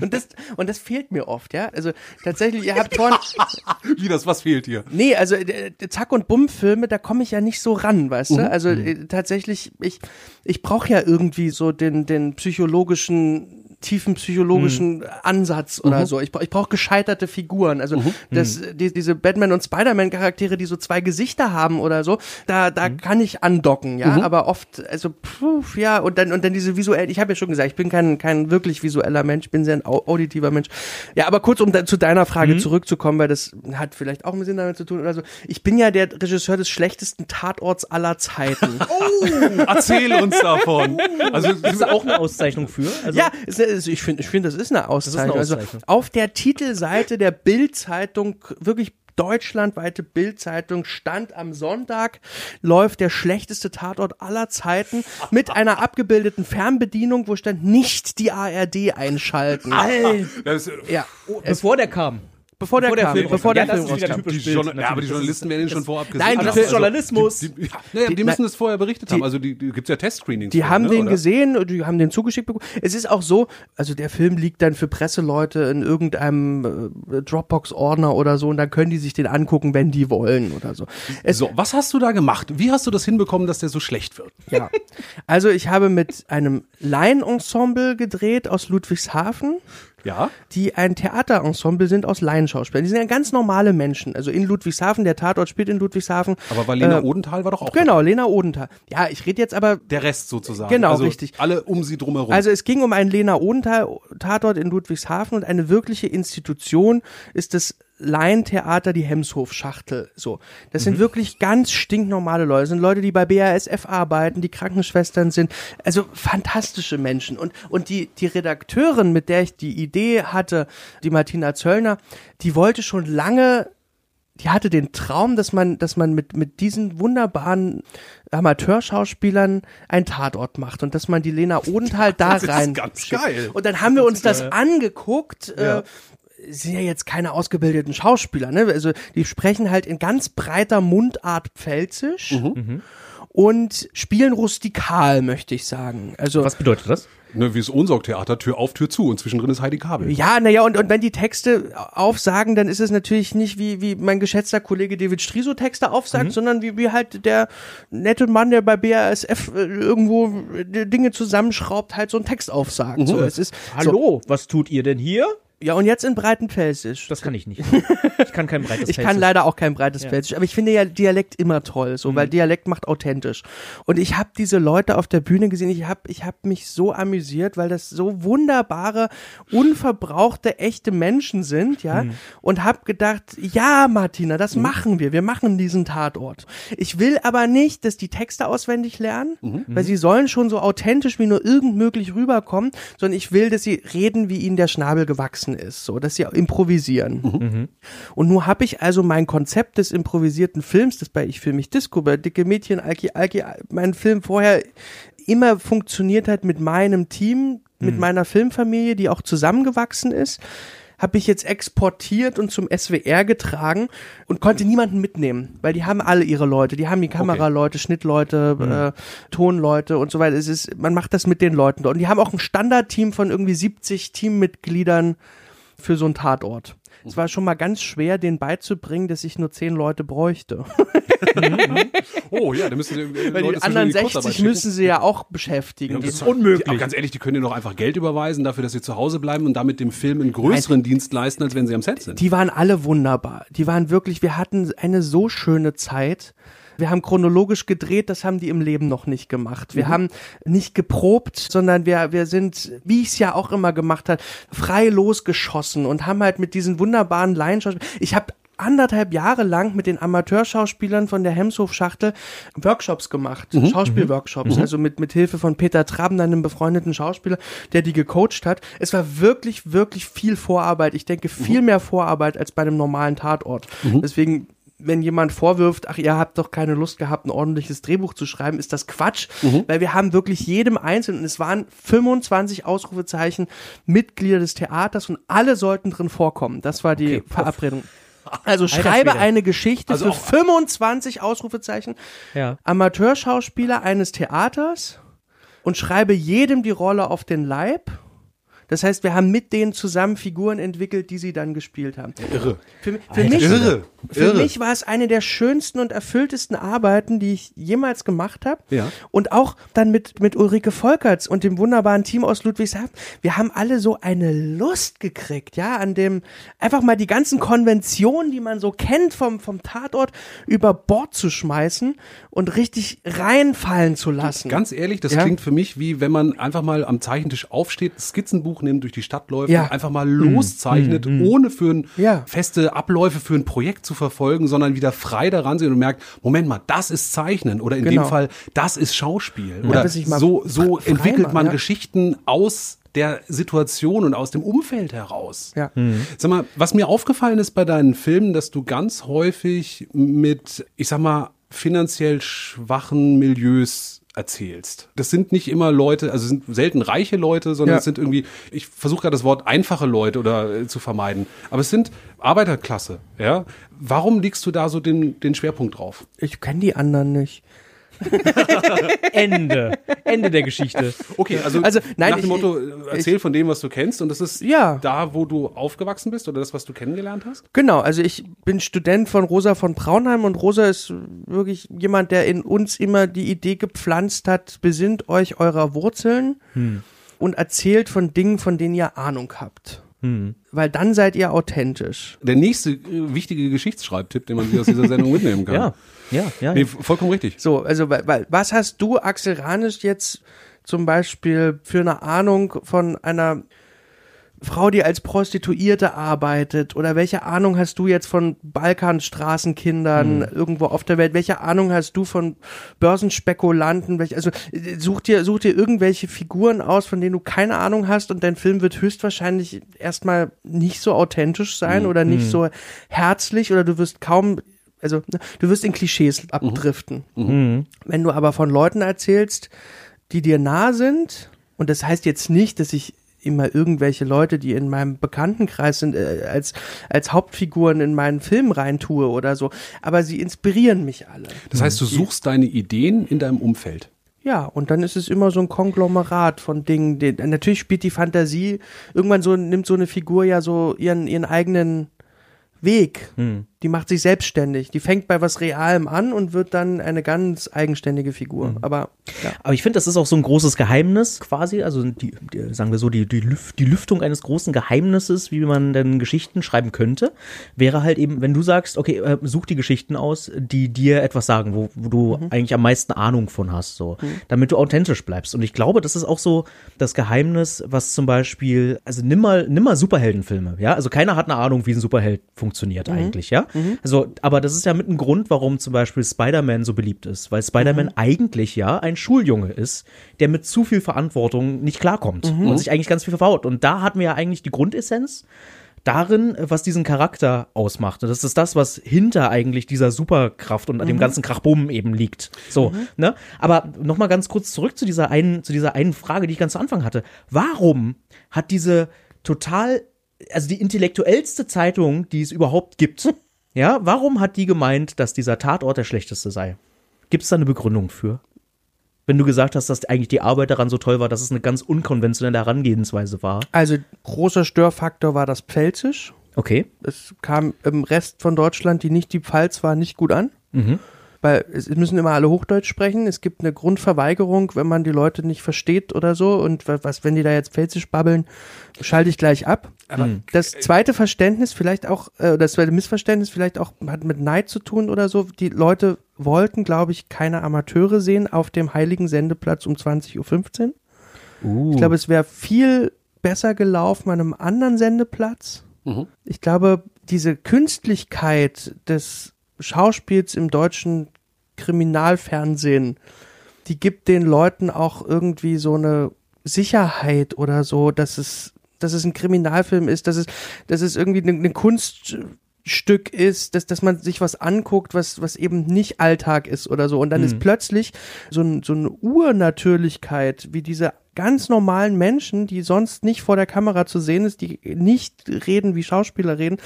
und das, und das fehlt mir oft, ja. Also tatsächlich, ihr habt vorhin, Wie das, was fehlt hier? nee, also äh, Zack und Bumm-Filme, da komme ich ja nicht so ran, weißt du? Also äh, tatsächlich, ich, ich brauche ja irgendwie so den, den psychologischen tiefen psychologischen Ansatz oder so. Ich, bra- ich brauche gescheiterte Figuren. Also das, die, diese Batman und Spider-Man Charaktere, die so zwei Gesichter haben oder so, da, da kann ich andocken, ja. Aber oft, also puh, ja und dann und dann diese visuellen. Ich habe ja schon gesagt, ich bin kein kein wirklich visueller Mensch, ich bin sehr ein au- auditiver Mensch. Ja, aber kurz um da, zu deiner Frage zurückzukommen, weil das hat vielleicht auch ein bisschen damit zu tun oder so. Ich bin ja der Regisseur des schlechtesten Tatorts aller Zeiten. Erzähl uns davon. Also, Ist da auch eine Auszeichnung für? Also, Ja, es ist, ich finde, ich finde, das ist eine Auszeichnung. Auszeichnung. Also auf der Titelseite der Bild-Zeitung, wirklich deutschlandweite Bild-Zeitung, stand am Sonntag, läuft der schlechteste Tatort aller Zeiten mit einer abgebildeten Fernbedienung, wo stand nicht die ARD einschalten. das ist, Ja, bevor der kam. Bevor der, Bevor der kam, Film bevor der. Ja, Film das ist rauskam. die Bild, Journal ja, aber die. Journalisten werden den schon vorab gesehen. Nein, die haben. Film- Journalismus. Die, die, ja, die müssen es vorher berichtet haben. Also die, die gibt's ja Testscreenings. Die haben ne, den oder? gesehen, und die haben den zugeschickt bekommen. Es ist auch so, also der Film liegt dann für Presseleute in irgendeinem äh, Dropbox-Ordner oder so und dann können die sich den angucken, wenn die wollen oder so. Es, So, was hast du da gemacht? Wie hast du das hinbekommen, dass der so schlecht wird? ja. Also ich habe mit einem Laienensemble gedreht aus Ludwigshafen, Ja? die ein Theaterensemble sind aus Laienschauspielern. Die sind ja ganz normale Menschen. Also in Ludwigshafen, der Tatort spielt in Ludwigshafen. Aber weil Lena Äh, Odenthal war doch auch Genau, Lena Odenthal. Ja, ich rede jetzt aber der Rest sozusagen. Genau, also richtig. Alle um sie drumherum. Also es ging um einen Lena Odenthal-Tatort in Ludwigshafen und eine wirkliche Institution ist das Laientheater, die Hemshof-Schachtel. So, das sind wirklich ganz stinknormale Leute. Das sind Leute, die bei BASF arbeiten, die Krankenschwestern sind. Also fantastische Menschen. Und, und die, die Redakteurin, mit der ich die Idee hatte, die Martina Zöllner, die wollte schon lange die hatte den Traum, dass man, dass man mit, mit diesen wunderbaren Amateurschauspielern einen Tatort macht und dass man die Lena Odenthal da Das ist rein. ganz schickt. geil. Und dann haben wir uns das angeguckt. Ja. Äh, sind ja jetzt keine ausgebildeten Schauspieler, ne? Also die sprechen halt in ganz breiter Mundart Pfälzisch Mhm. und spielen rustikal, möchte ich sagen. Also Was bedeutet das? ne, wie das Unsorgtheater, Tür auf, Tür zu und zwischendrin ist Heidi Kabel. Ja, naja, und, und wenn die Texte aufsagen, dann ist es natürlich nicht wie, wie mein geschätzter Kollege David Striso Texte aufsagt, sondern wie, wie halt der nette Mann, der bei BASF äh, irgendwo äh, Dinge zusammenschraubt, halt so einen Text aufsagt. So, es ist, So, Hallo, was tut ihr denn hier? Ja, und jetzt in breiten Pfälzisch. Das kann ich nicht. Ich kann kein breites Ich kann Pfälzisch. leider auch kein breites Pfälzisch, aber ich finde ja Dialekt immer toll, so, weil Dialekt macht authentisch. Und ich habe diese Leute auf der Bühne gesehen, ich habe ich hab mich so amüsiert, weil das so wunderbare, unverbrauchte, echte Menschen sind, ja, und habe gedacht, ja, Martina, das machen wir, wir machen diesen Tatort. Ich will aber nicht, dass die Texte auswendig lernen, weil sie sollen schon so authentisch wie nur irgend möglich rüberkommen, sondern ich will, dass sie reden, wie ihnen der Schnabel gewachsen ist, so, dass sie improvisieren. Und nun habe ich also mein Konzept des improvisierten Films, das bei Ich Film mich Disco, bei Dicke Mädchen, Alki Alki, mein Film vorher immer funktioniert hat mit meinem Team, mit meiner Filmfamilie, die auch zusammengewachsen ist, habe ich jetzt exportiert und zum SWR getragen und konnte niemanden mitnehmen, weil die haben alle ihre Leute, die haben die Kameraleute, Schnittleute, äh, Tonleute und so weiter. Es ist, man macht das mit den Leuten dort. Und die haben auch ein Standardteam von irgendwie 70 Teammitgliedern für so einen Tatort. Es war schon mal ganz schwer, denen beizubringen, dass ich nur zehn Leute bräuchte. Oh ja, da müssen sie äh, Weil Leute die anderen die Kurzarbeit 60 müssen sie ja auch beschäftigen. Ja, Die- das ist unmöglich. Aber ganz ehrlich, die können dir doch einfach Geld überweisen dafür, dass sie zu Hause bleiben und damit dem Film einen größeren Dienst leisten, als wenn sie am Set sind. Die waren alle wunderbar. Die waren wirklich, wir hatten eine so schöne Zeit. Wir haben chronologisch gedreht, das haben die im Leben noch nicht gemacht. Wir haben nicht geprobt, sondern wir, wir sind, wie ich es ja auch immer gemacht habe, frei losgeschossen und haben halt mit diesen wunderbaren Laienschauspielern. Ich habe anderthalb Jahre lang mit den Amateurschauspielern von der Hemshof-Schachtel Workshops gemacht, Schauspielworkshops, also mit, mit Hilfe von Peter Traben, einem befreundeten Schauspieler, der die gecoacht hat. Es war wirklich, wirklich viel Vorarbeit. Ich denke, viel mehr Vorarbeit als bei einem normalen Tatort. Deswegen wenn jemand vorwirft, ach, ihr habt doch keine Lust gehabt, ein ordentliches Drehbuch zu schreiben, ist das Quatsch, weil wir haben wirklich jedem Einzelnen, und es waren 25 Ausrufezeichen Mitglieder des Theaters und alle sollten drin vorkommen. Das war die Verabredung. Also schreibe Schwede. eine Geschichte Also für auch- 25 Ausrufezeichen, Ja. Amateurschauspieler eines Theaters und schreibe jedem die Rolle auf den Leib. Das heißt, wir haben mit denen zusammen Figuren entwickelt, die sie dann gespielt haben. Irre. Für, für, mich, Irre. Für Irre. mich war es eine der schönsten und erfülltesten Arbeiten, die ich jemals gemacht habe. Ja. Und auch dann mit, mit Ulrike Volkerts und dem wunderbaren Team aus Ludwigshafen. Wir haben alle so eine Lust gekriegt, ja, an dem, einfach mal die ganzen Konventionen, die man so kennt vom, vom Tatort, über Bord zu schmeißen und richtig reinfallen zu lassen. Ganz ehrlich, das Ja. klingt für mich wie wenn man einfach mal am Zeichentisch aufsteht, ein Skizzenbuch nimmt, durch die Stadt läuft Ja. und einfach mal loszeichnet, ohne für ein, Ja. feste Abläufe für ein Projekt zu verfolgen, sondern wieder frei daran sind und merkt, Moment mal, das ist Zeichnen oder in Genau. dem Fall, das ist Schauspiel. Oder ich mal so, so entwickelt man ja. Geschichten aus der Situation und aus dem Umfeld heraus. Ja. Sag mal, was mir aufgefallen ist bei deinen Filmen, dass du ganz häufig mit, ich sag mal, finanziell schwachen Milieus erzählst. Das sind nicht immer Leute, also es sind selten reiche Leute, sondern Ja. es sind irgendwie, ich versuche gerade das Wort einfache Leute oder äh, zu vermeiden, aber es sind Arbeiterklasse, ja. Warum legst du da so den, den Schwerpunkt drauf? Ich kenne die anderen nicht. Ende. Ende der Geschichte. Okay, also, Also, nein, nach dem ich- Motto, ich- erzähl von dem, was du kennst und das ist Ja. da, wo du aufgewachsen bist oder das, was du kennengelernt hast? Genau, also ich bin Student von Rosa von Braunheim und Rosa ist wirklich jemand, der in uns immer die Idee gepflanzt hat, besinnt euch eurer Wurzeln und erzählt von Dingen, von denen ihr Ahnung habt. Weil dann seid ihr authentisch. Der nächste äh, wichtige Geschichtsschreibtipp, den man sich aus dieser Sendung mitnehmen kann. Ja, ja, ja. Nee, vollkommen richtig. So, also weil, weil, was hast du, Axel Ranisch, jetzt zum Beispiel für eine Ahnung von einer Frau, die als Prostituierte arbeitet? Oder welche Ahnung hast du jetzt von Balkanstraßenkindern irgendwo auf der Welt? Welche Ahnung hast du von Börsenspekulanten? Welche, also such dir, such dir irgendwelche Figuren aus, von denen du keine Ahnung hast und dein Film wird höchstwahrscheinlich erstmal nicht so authentisch sein oder nicht so herzlich oder du wirst kaum also ne, du wirst in Klischees abdriften. Wenn du aber von Leuten erzählst, die dir nah sind, und das heißt jetzt nicht, dass ich immer irgendwelche Leute, die in meinem Bekanntenkreis sind, äh, als, als Hauptfiguren in meinen Film reintue oder so, aber sie inspirieren mich alle. Das heißt, du suchst deine Ideen in deinem Umfeld. Ja, und dann ist es immer so ein Konglomerat von Dingen. Die, natürlich spielt die Fantasie, irgendwann so nimmt so eine Figur ja so ihren, ihren eigenen Weg. Die macht sich selbstständig. Die fängt bei was Realem an und wird dann eine ganz eigenständige Figur. Aber ja. Aber ich finde, das ist auch so ein großes Geheimnis quasi, also die, die sagen wir so, die, die, die Lüftung eines großen Geheimnisses, wie man denn Geschichten schreiben könnte, wäre halt eben, wenn du sagst, okay, äh, such die Geschichten aus, die dir etwas sagen, wo, wo du eigentlich am meisten Ahnung von hast, so, damit du authentisch bleibst. Und ich glaube, das ist auch so das Geheimnis, was zum Beispiel, also nimm mal, nimm mal Superheldenfilme, ja, also keiner hat eine Ahnung, wie ein Superheld funktioniert eigentlich, ja. Also, aber das ist ja mit ein Grund, warum zum Beispiel Spider-Man so beliebt ist, weil Spider-Man eigentlich ja ein Schuljunge ist, der mit zu viel Verantwortung nicht klarkommt und sich eigentlich ganz viel verbaut. Und da hatten wir ja eigentlich die Grundessenz darin, was diesen Charakter ausmacht. Und Das ist das, was hinter eigentlich dieser Superkraft und dem ganzen Krachbumm eben liegt. So, ne? Aber nochmal ganz kurz zurück zu dieser einen, zu dieser einen Frage, die ich ganz zu Anfang hatte. Warum hat diese total also die intellektuellste Zeitung, die es überhaupt gibt. Ja, warum hat die gemeint, dass dieser Tatort der schlechteste sei? Gibt es da eine Begründung für? Wenn du gesagt hast, dass eigentlich die Arbeit daran so toll war, dass es eine ganz unkonventionelle Herangehensweise war. Also großer Störfaktor war das Pfälzisch. Okay. Es kam im Rest von Deutschland, die nicht die Pfalz war, nicht gut an. Weil es müssen immer alle Hochdeutsch sprechen. Es gibt eine Grundverweigerung, wenn man die Leute nicht versteht oder so. Und wa- was, wenn die da jetzt Pfälzisch babbeln, schalte ich gleich ab. Aber das zweite Verständnis, vielleicht auch, äh, das zweite Missverständnis, vielleicht auch hat mit Neid zu tun oder so. Die Leute wollten, glaube ich, keine Amateure sehen auf dem heiligen Sendeplatz um 20.15 Uhr. Ich glaube, es wäre viel besser gelaufen an einem anderen Sendeplatz. Ich glaube, diese Künstlichkeit des Schauspiels im deutschen Kriminalfernsehen, die gibt den Leuten auch irgendwie so eine Sicherheit oder so, dass es, dass es ein Kriminalfilm ist, dass es, dass es irgendwie ein, ein Kunststück ist, dass, dass man sich was anguckt, was, was eben nicht Alltag ist oder so. Und dann ist plötzlich so, ein, so eine Urnatürlichkeit, wie diese ganz normalen Menschen, die sonst nicht vor der Kamera zu sehen ist, die nicht reden wie Schauspieler reden,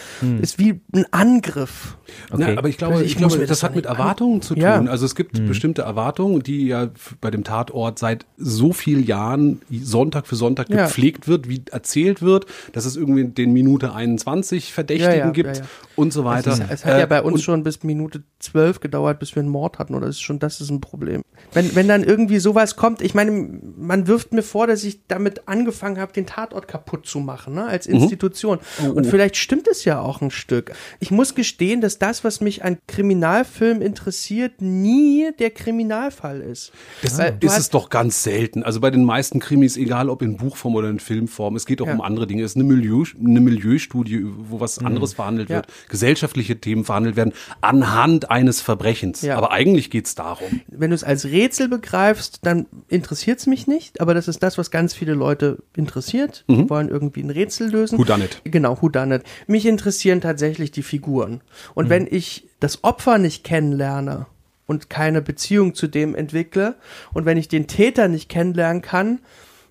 ist wie ein Angriff. Okay. Ja, aber ich glaube, Also ich, ich glaube das, das hat mit mal Erwartungen zu tun. Ja. Also es gibt bestimmte Erwartungen, die ja bei dem Tatort seit so vielen Jahren Sonntag für Sonntag Ja. gepflegt wird, wie erzählt wird, dass es irgendwie den Minute 21 Verdächtigen Ja, ja, gibt ja, ja. und so weiter. Es, ist, es hat ja Äh, bei uns schon bis Minute zwölf gedauert, bis wir einen Mord hatten, oder das ist schon, das ist ein Problem. Wenn, wenn dann irgendwie sowas kommt, ich meine, man wirft mir vor, dass ich damit angefangen habe, den Tatort kaputt zu machen, ne, als Institution. Und vielleicht stimmt es ja auch ein Stück. Ich muss gestehen, dass das, was mich an Kriminalfilmen interessiert, nie der Kriminalfall ist. Das Weil ist es doch ganz selten. Also bei den meisten Krimis, egal ob in Buchform oder in Filmform, es geht auch Ja. um andere Dinge. Es ist eine, Milieu, eine Milieustudie, wo was anderes verhandelt Ja. wird, gesellschaftliche Themen verhandelt werden, anhand eines Verbrechens. Ja. Aber eigentlich geht's darum. wenn du es als Rätsel begreifst, dann interessiert es mich nicht, aber das ist das, was ganz viele Leute interessiert. Die wollen irgendwie ein Rätsel lösen. Who done it? Genau, who done it. Mich interessieren tatsächlich die Figuren. Und wenn ich das Opfer nicht kennenlerne und keine Beziehung zu dem entwickle und wenn ich den Täter nicht kennenlernen kann,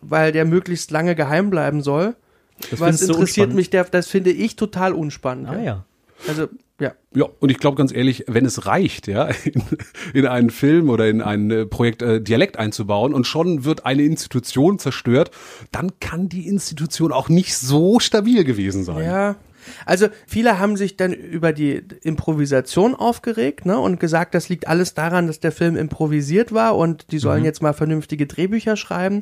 weil der möglichst lange geheim bleiben soll, was findest du interessiert mich, der, das finde ich total unspannend. Ah ja. Also, ja. Ja, und ich glaube ganz ehrlich, wenn es reicht, ja, in, in einen Film oder in ein äh, Projekt äh, Dialekt einzubauen und schon wird eine Institution zerstört, dann kann die Institution auch nicht so stabil gewesen sein. Ja. Also viele haben sich dann über die Improvisation aufgeregt ne, und gesagt, das liegt alles daran, dass der Film improvisiert war und die sollen jetzt mal vernünftige Drehbücher schreiben.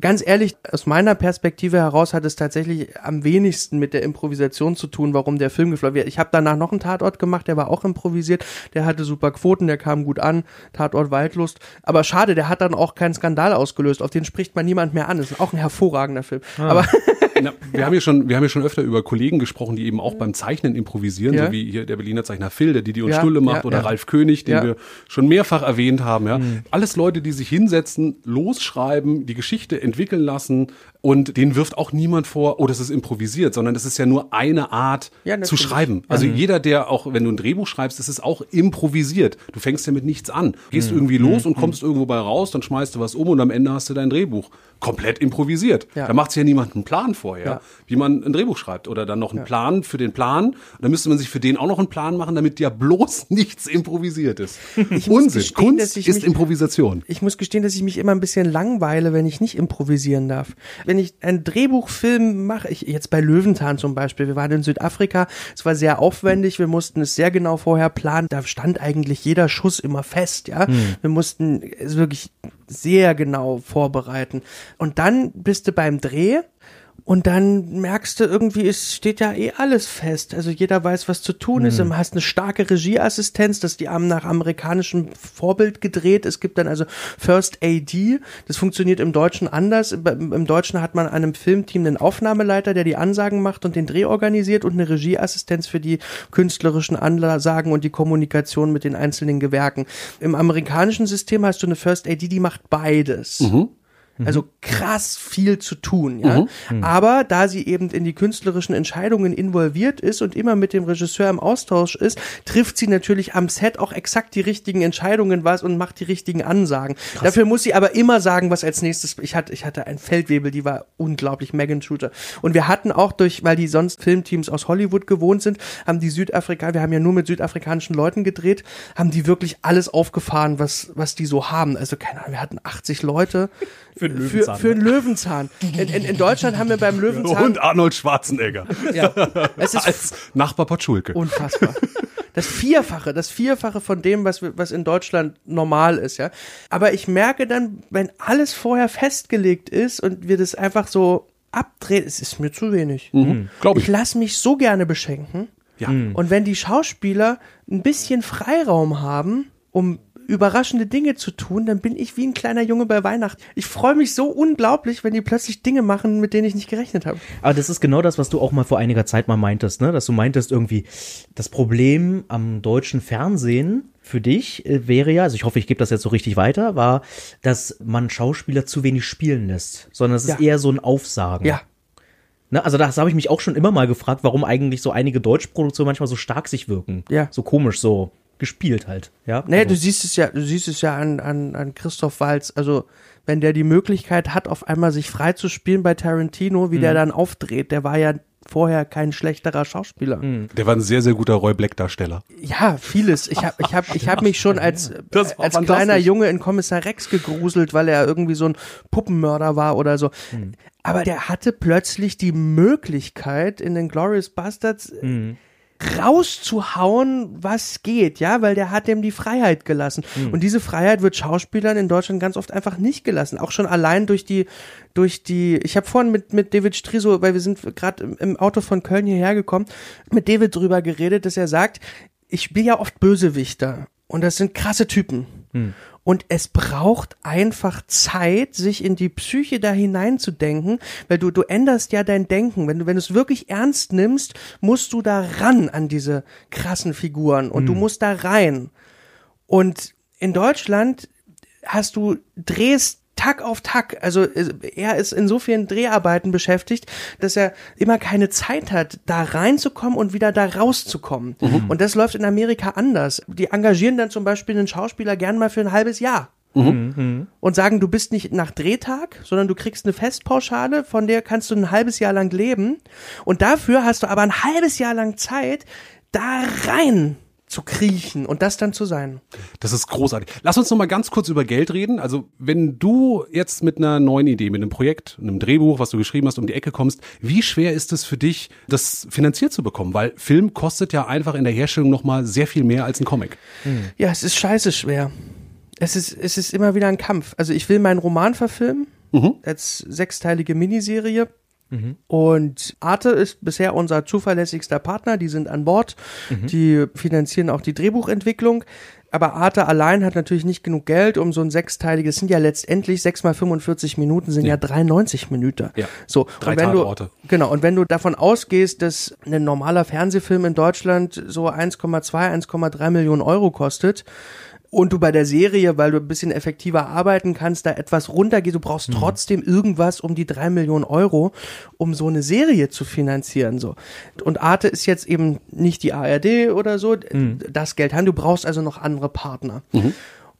Ganz ehrlich, aus meiner Perspektive heraus hat es tatsächlich am wenigsten mit der Improvisation zu tun, warum der Film geflogen wird. Ich habe danach noch einen Tatort gemacht, der war auch improvisiert, der hatte super Quoten, der kam gut an, Tatort Waldlust. Aber schade, der hat dann auch keinen Skandal ausgelöst, auf den spricht man niemand mehr an. Das ist auch ein hervorragender Film. Aber Na, wir haben ja schon, wir haben ja schon öfter über Kollegen gesprochen, die eben auch beim Zeichnen improvisieren, Ja. so wie hier der Berliner Zeichner Phil, der Didi und Ja, Stulle macht, ja, oder. Ralf König, den wir schon mehrfach erwähnt haben, ja. Alles Leute, die sich hinsetzen, losschreiben, die Geschichte entwickeln lassen und denen wirft auch niemand vor, oh, das ist improvisiert, sondern das ist ja nur eine Art Ja, zu schreiben. Also jeder, der auch, wenn du ein Drehbuch schreibst, das ist auch improvisiert. Du fängst ja mit nichts an. Gehst irgendwie los und kommst irgendwo bei raus, dann schmeißt du was um und am Ende hast du dein Drehbuch. Komplett improvisiert. Ja. Da macht sich ja niemand einen Plan vorher, Ja. wie man ein Drehbuch schreibt oder dann noch einen Plan für den Plan. Dann müsste man sich für den auch noch einen Plan machen, damit ja bloß nichts improvisiert ist. Ich Unsinn. Kunst ist mich- Improvisation. ich muss gestehen, dass ich mich immer ein bisschen langweile, wenn ich nicht improvisieren darf. Wenn ich einen Drehbuchfilm mache, ich jetzt bei Löwentan zum Beispiel, wir waren in Südafrika, es war sehr aufwendig, wir mussten es sehr genau vorher planen, da stand eigentlich jeder Schuss immer fest, ja. Wir mussten es wirklich sehr genau vorbereiten. Und dann bist du beim Dreh und dann merkst du irgendwie, es steht ja eh alles fest. Also jeder weiß, was zu tun ist. Du hast eine starke Regieassistenz, dass die haben nach amerikanischem Vorbild gedreht. Es gibt dann also First AD. Das funktioniert im Deutschen anders. Im im Deutschen hat man einem Filmteam einen Aufnahmeleiter, der die Ansagen macht und den Dreh organisiert und eine Regieassistenz für die künstlerischen Ansagen und die Kommunikation mit den einzelnen Gewerken. Im amerikanischen System hast du eine First AD, die macht beides. Also krass viel zu tun, ja. Aber da sie eben in die künstlerischen Entscheidungen involviert ist und immer mit dem Regisseur im Austausch ist, trifft sie natürlich am Set auch exakt die richtigen Entscheidungen was und macht die richtigen Ansagen. Dafür muss sie aber immer sagen, was als nächstes. Ich hatte, ich hatte ein Feldwebel, die war unglaublich Megan Shooter. Und wir hatten auch durch, weil die sonst Filmteams aus Hollywood gewohnt sind, haben die Südafrikaner, wir haben ja nur mit südafrikanischen Leuten gedreht, haben die wirklich alles aufgefahren, was, was die so haben. Also keine Ahnung, wir hatten 80 Leute. Für einen Für, Löwenzahn, für einen Löwenzahn. In, in, in Deutschland haben wir beim Löwenzahn. Und Arnold Schwarzenegger. ja, es ist Als Nachbar Potschulke. Unfassbar. Das Vierfache, das Vierfache von dem, was, was in Deutschland normal ist, ja. Aber ich merke dann, wenn alles vorher festgelegt ist und wir das einfach so abdrehen, es ist mir zu wenig. Glaub ich. Ich lasse mich so gerne beschenken. Ja. Und wenn die Schauspieler ein bisschen Freiraum haben, um überraschende Dinge zu tun, dann bin ich wie ein kleiner Junge bei Weihnachten. Ich freue mich so unglaublich, wenn die plötzlich Dinge machen, mit denen ich nicht gerechnet habe. Aber das ist genau das, was du auch mal vor einiger Zeit mal meintest, ne? Dass du meintest irgendwie, das Problem am deutschen Fernsehen für dich äh, wäre ja, also ich hoffe, ich gebe das jetzt so richtig weiter, war, dass man Schauspieler zu wenig spielen lässt, sondern es ist Ja. eher so ein Aufsagen. Ja. Ne, also das habe ich mich auch schon immer mal gefragt, warum eigentlich so einige Deutschproduktionen manchmal so stark sich wirken. Ja. So komisch, so gespielt halt. Ja. Nee, Also- du siehst es ja, du siehst es ja an, an, an Christoph Walz. Also, wenn der die Möglichkeit hat, auf einmal sich frei zu spielen bei Tarantino, wie Mhm. der dann aufdreht, der war ja vorher kein schlechterer Schauspieler. Mhm. Der war ein sehr, sehr guter Roy Black-Darsteller. Ja, vieles. Ich habe ich hab, ich hab mich schon als, war als kleiner Junge in Kommissar Rex gegruselt, weil er irgendwie so ein Puppenmörder war oder so. Mhm. Aber der hatte plötzlich die Möglichkeit, in den Glorious Bastards Mhm. Rauszuhauen, was geht, ja, weil der hat dem die Freiheit gelassen. Mhm. Und diese Freiheit wird Schauspielern in Deutschland ganz oft einfach nicht gelassen. Auch schon allein durch die, durch die, ich habe vorhin mit, mit David Striso, weil wir sind gerade im, im Auto von Köln hierher gekommen, mit David drüber geredet, dass er sagt, ich spiele ja oft Bösewichter. Und das sind krasse Typen. Und es braucht einfach Zeit, sich in die Psyche da hineinzudenken, weil du, du änderst ja dein Denken. Wenn du, wenn du es wirklich ernst nimmst, musst du da ran an diese krassen Figuren und du musst da rein. Und in Deutschland hast du Drehst Tag auf Tag. Also äh, er ist in so vielen Dreharbeiten beschäftigt, dass er immer keine Zeit hat, da reinzukommen und wieder da rauszukommen. Und das läuft in Amerika anders. Die engagieren dann zum Beispiel einen Schauspieler gern mal für ein halbes Jahr. Und sagen, du bist nicht nach Drehtag, sondern du kriegst eine Festpauschale, von der kannst du ein halbes Jahr lang leben. Und dafür hast du aber ein halbes Jahr lang Zeit, da rein zu kriechen und das dann zu sein. Das ist großartig. Lass uns noch mal ganz kurz über Geld reden. Also, wenn du jetzt mit einer neuen Idee, mit einem Projekt, einem Drehbuch, was du geschrieben hast, um die Ecke kommst, wie schwer ist es für dich, das finanziert zu bekommen? Weil Film kostet ja einfach in der Herstellung noch mal sehr viel mehr als ein Comic. Ja, es ist scheiße schwer. Es ist, es ist immer wieder ein Kampf. Also ich will meinen Roman verfilmen als sechsteilige Miniserie. Und Arte ist bisher unser zuverlässigster Partner. Die sind an Bord. Die finanzieren auch die Drehbuchentwicklung. Aber Arte allein hat natürlich nicht genug Geld, um so ein sechsteiliges, sind ja letztendlich sechs mal 45 Minuten, sind ja, 93 Minuten. Ja. So. Drei und wenn du. Genau, und wenn du davon ausgehst, dass ein normaler Fernsehfilm in Deutschland so 1,2, 1,3 Millionen Euro kostet und du bei der Serie, weil du ein bisschen effektiver arbeiten kannst, da etwas runtergehst, du brauchst Mhm. trotzdem irgendwas um die 3 Millionen Euro, um so eine Serie zu finanzieren. So. Und Arte ist jetzt eben nicht die ARD oder so, Mhm. das Geld haben, du brauchst also noch andere Partner.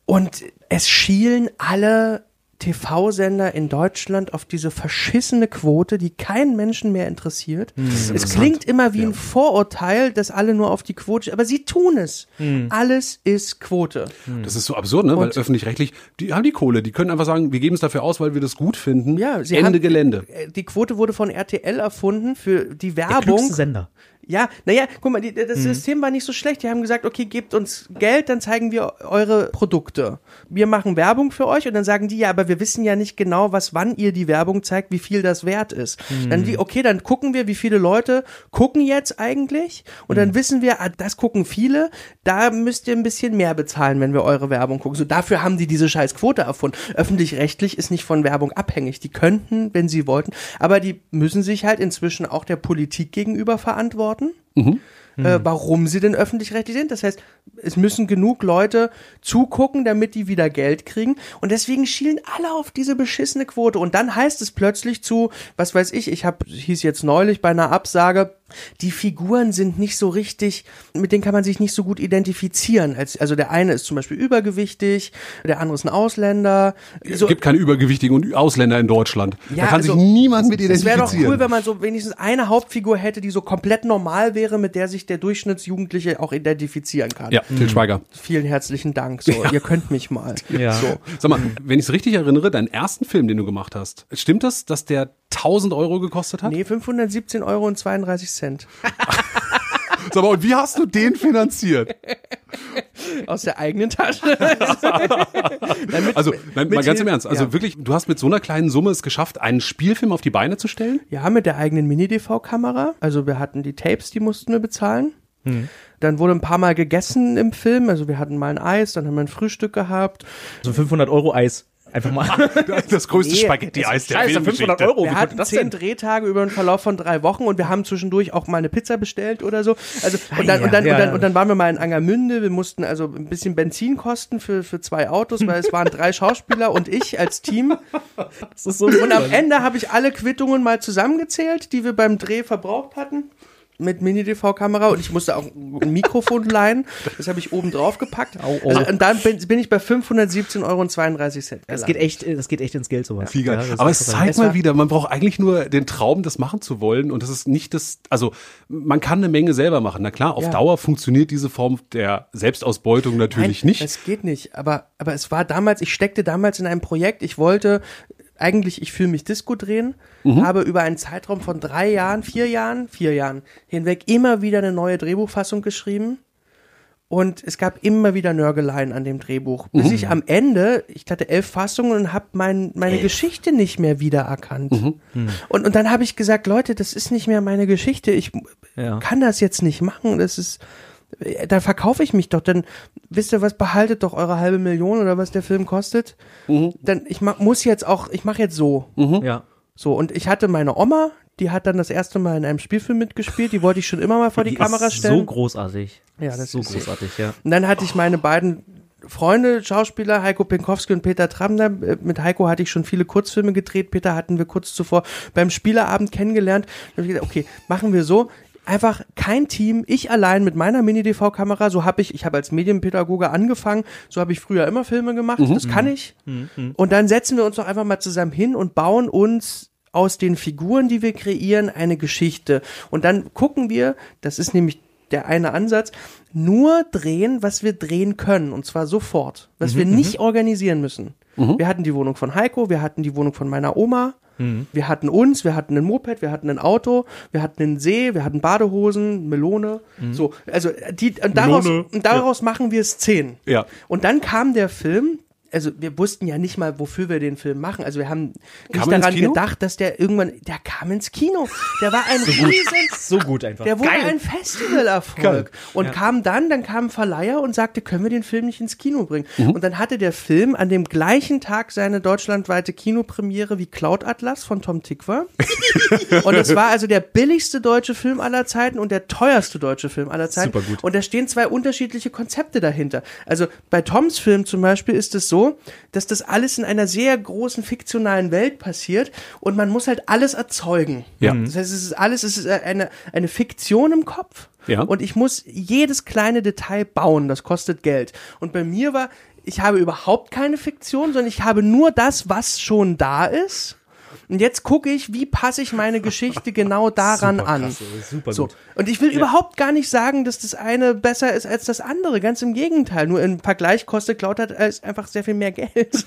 Und es schielen alle TV-Sender in Deutschland auf diese verschissene Quote, die keinen Menschen mehr interessiert. Es klingt immer wie ein Vorurteil, dass alle nur auf die Quote, aber sie tun es. Alles ist Quote. Das ist so absurd, ne? Weil Und- öffentlich-rechtlich, die haben die Kohle, die können einfach sagen, wir geben es dafür aus, weil wir das gut finden. Ja, sie Ende haben, Gelände. äh, Die Quote wurde von RTL erfunden für die Der Werbung. klügste Sender. Ja, naja, guck mal, die, das System war nicht so schlecht. Die haben gesagt, okay, gebt uns Geld, dann zeigen wir eure Produkte. Wir machen Werbung für euch und dann sagen die, ja, aber wir wissen ja nicht genau, was wann ihr die Werbung zeigt, wie viel das wert ist. Dann die, okay, dann gucken wir, wie viele Leute gucken jetzt eigentlich und dann wissen wir, ah, das gucken viele, da müsst ihr ein bisschen mehr bezahlen, wenn wir eure Werbung gucken. So, dafür haben die diese scheiß Quote erfunden. Öffentlich-rechtlich ist nicht von Werbung abhängig. Die könnten, wenn sie wollten, aber die müssen sich halt inzwischen auch der Politik gegenüber verantworten worden. Mhm äh, warum sie denn öffentlich-rechtlich sind. Das heißt, es müssen genug Leute zugucken, damit die wieder Geld kriegen. Und deswegen schielen alle auf diese beschissene Quote. Und dann heißt es plötzlich zu, was weiß ich, ich habe hieß jetzt neulich bei einer Absage, die Figuren sind nicht so richtig, mit denen kann man sich nicht so gut identifizieren. Als, also der eine ist zum Beispiel übergewichtig, der andere ist ein Ausländer. Es gibt keine Übergewichtigen und Ausländer in Deutschland. Ja, da kann also, sich niemand mit Es identifizieren. wäre doch cool, wenn man so wenigstens eine Hauptfigur hätte, die so komplett normal wäre, mit der sich der Durchschnittsjugendliche auch identifizieren kann. ja, Til Schweiger. Vielen herzlichen Dank. So, ihr könnt mich mal. Ja. So. Sag mal, wenn ich es richtig erinnere, deinen ersten Film, den du gemacht hast, stimmt das, dass der 1000 Euro gekostet hat? Nee, 517 Euro und 32 Cent. Sag mal, und wie hast du den finanziert? Aus der eigenen Tasche. Also, nein, mit mal ganz im Ernst. Also ja. wirklich, du hast mit so einer kleinen Summe es geschafft, einen Spielfilm auf die Beine zu stellen? Ja, mit der eigenen Mini-DV-Kamera. Also wir hatten die Tapes, die mussten wir bezahlen. Dann wurde ein paar Mal gegessen im Film. Also wir hatten mal ein Eis, dann haben wir ein Frühstück gehabt. So 500 Euro Eis. Einfach mal. Das größte Nee, Spaghetti-Eis der Scheiße, 500 Filmgeschichte. Euro. Wie wir hatten das zehn? Drehtage über einen Verlauf von drei Wochen und wir haben zwischendurch auch mal eine Pizza bestellt oder so. Also und dann, ja, und dann, ja, und dann, ja. und dann waren wir mal in Angermünde. Wir mussten also ein bisschen Benzin kosten für, für zwei Autos, weil es waren drei Schauspieler und ich als Team. Das ist so Und am Ende habe ich alle Quittungen mal zusammengezählt, die wir beim Dreh verbraucht hatten. Mit Mini-DV-Kamera und ich musste auch ein Mikrofon leihen. Das habe ich oben drauf gepackt. Au, au. Also, und dann bin, bin ich bei 517,32 Euro. Das geht echt, das geht echt ins Geld sowas. Viel geil. Ja, das Aber es zeigt Es mal wieder, man braucht eigentlich nur den Traum, das machen zu wollen. Und das ist nicht das, also man kann eine Menge selber machen. Na klar, auf Ja. Dauer funktioniert diese Form der Selbstausbeutung natürlich Nein, nicht. Es geht nicht. Aber, aber es war damals, ich steckte damals in einem Projekt, ich wollte eigentlich, ich fühle mich Disco drehen, Mhm. habe über einen Zeitraum von drei Jahren, vier Jahren, vier Jahren hinweg immer wieder eine neue Drehbuchfassung geschrieben. Und es gab immer wieder Nörgeleien an dem Drehbuch. Bis Mhm. ich am Ende, ich hatte elf Fassungen und habe mein, meine Geschichte nicht mehr wiedererkannt. Mhm. Und, und dann habe ich gesagt, Leute, das ist nicht mehr meine Geschichte. Ich Ja. kann das jetzt nicht machen. Das ist, da verkaufe ich mich doch. Dann wisst ihr was, behaltet doch eure halbe Million oder was der Film kostet. Mhm. Dann ich ma muss jetzt auch, ich mache jetzt so. Ja. So, und ich hatte meine Oma, die hat dann das erste Mal in einem Spielfilm mitgespielt, die wollte ich schon immer mal vor die, Kamera ist stellen. So großartig. Ja, das so ist sie. großartig, ja. Und dann hatte ich meine beiden Freunde, Schauspieler, Heiko Pinkowski und Peter Tramner. Äh, Mit Heiko hatte ich schon viele Kurzfilme gedreht. Peter hatten wir kurz zuvor beim Spieleabend kennengelernt. Da hab ich gedacht, okay, machen wir so. Einfach kein Team, ich allein mit meiner Mini-DV-Kamera, so habe ich, ich habe als Medienpädagoge angefangen, so habe ich früher immer Filme gemacht, das kann ich. Und dann setzen wir uns doch einfach mal zusammen hin und bauen uns aus den Figuren, die wir kreieren, eine Geschichte. Und dann gucken wir, das ist nämlich der eine Ansatz, nur drehen, was wir drehen können. Und zwar sofort. Was wir nicht organisieren müssen. Wir hatten die Wohnung von Heiko, wir hatten die Wohnung von meiner Oma. Wir hatten uns, wir hatten ein Moped, wir hatten ein Auto, wir hatten einen See, wir hatten Badehosen, Melone. So, also die, und daraus, Melone. und daraus machen wir Szenen. Ja. Und dann kam der Film. Also wir wussten ja nicht mal, wofür wir den Film machen. Also wir haben Kam nicht daran gedacht, dass der irgendwann, der kam ins Kino. Der war ein riesen So gut einfach. der wurde ein Festivalerfolg und kam dann, dann kam ein Verleiher und sagte, können wir den Film nicht ins Kino bringen? Mhm. Und dann hatte der Film an dem gleichen Tag seine deutschlandweite Kinopremiere wie Cloud Atlas von Tom Tikva. und es war also der billigste deutsche Film aller Zeiten und der teuerste deutsche Film aller Zeiten. Super gut. Und da stehen zwei unterschiedliche Konzepte dahinter. Also bei Toms Film zum Beispiel ist es so, dass das alles in einer sehr großen fiktionalen Welt passiert und man muss halt alles erzeugen. Ja. Das heißt, es ist alles, es ist eine, eine Fiktion im Kopf. Ja. Und ich muss jedes kleine Detail bauen, das kostet Geld. Und bei mir war, ich habe überhaupt keine Fiktion, sondern ich habe nur das, was schon da ist. Und jetzt gucke ich, wie passe ich meine Geschichte genau daran Super an. klasse, super so. gut. Und ich will überhaupt gar nicht sagen, dass das eine besser ist als das andere. Ganz im Gegenteil. Nur im Vergleich kostet Cloud Atlas einfach sehr viel mehr Geld.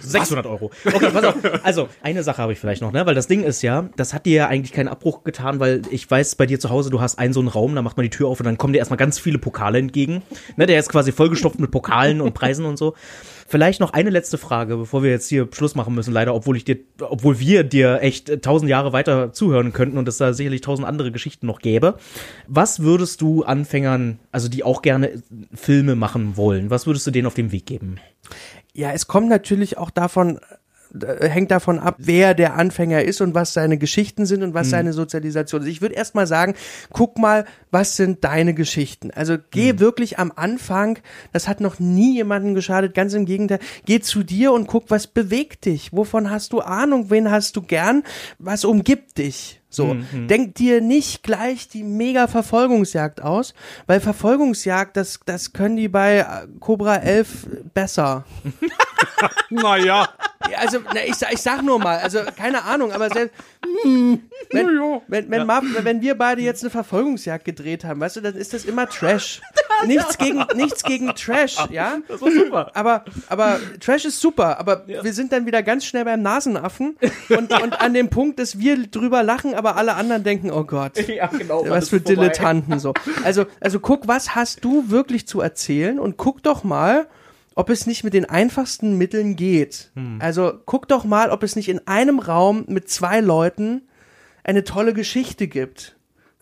600 Euro. Okay, pass auf. Also, eine Sache habe ich vielleicht noch, ne? Weil das Ding ist ja, das hat dir ja eigentlich keinen Abbruch getan, weil ich weiß, bei dir zu Hause, du hast einen so einen Raum, da macht man die Tür auf und dann kommen dir erstmal ganz viele Pokale entgegen. Ne? Der ist quasi vollgestopft mit Pokalen und Preisen und so. Vielleicht noch eine letzte Frage, bevor wir jetzt hier Schluss machen müssen, leider, obwohl ich dir, obwohl wir dir echt äh, tausend Jahre weiter zuhören könnten und es da sicherlich tausend andere Geschichten noch gäbe. Was würdest du Anfängern, also die auch gerne Filme machen wollen, was würdest du denen auf den Weg geben? Ja, es kommt natürlich auch davon äh, hängt davon ab, wer der Anfänger ist und was seine Geschichten sind und was seine Sozialisation ist. Ich würde erst mal sagen, guck mal, was sind deine Geschichten? Also geh wirklich am Anfang, das hat noch nie jemandem geschadet, ganz im Gegenteil, geh zu dir und guck, was bewegt dich? Wovon hast du Ahnung? Wen hast du gern? Was umgibt dich? So, denk dir nicht gleich die mega Verfolgungsjagd aus, weil Verfolgungsjagd, das, das können die bei äh, Cobra 11 besser. Naja. Ja, Also, na, ich, ich sag nur mal, also keine Ahnung, aber selbst, wenn, wenn, wenn, Marv, wenn wir beide jetzt eine Verfolgungsjagd gedreht haben, weißt du, dann ist das immer Trash. Nichts gegen, nichts gegen Trash, ja? Das war super. Aber, aber Trash ist super, aber wir sind dann wieder ganz schnell beim Nasenaffen und, und an dem Punkt, dass wir drüber lachen, aber alle anderen denken, oh Gott. Ja, genau. Was für Dilettanten so. Also, also guck, was hast du wirklich zu erzählen und guck doch mal, ob es nicht mit den einfachsten Mitteln geht. Also guck doch mal, ob es nicht in einem Raum mit zwei Leuten eine tolle Geschichte gibt.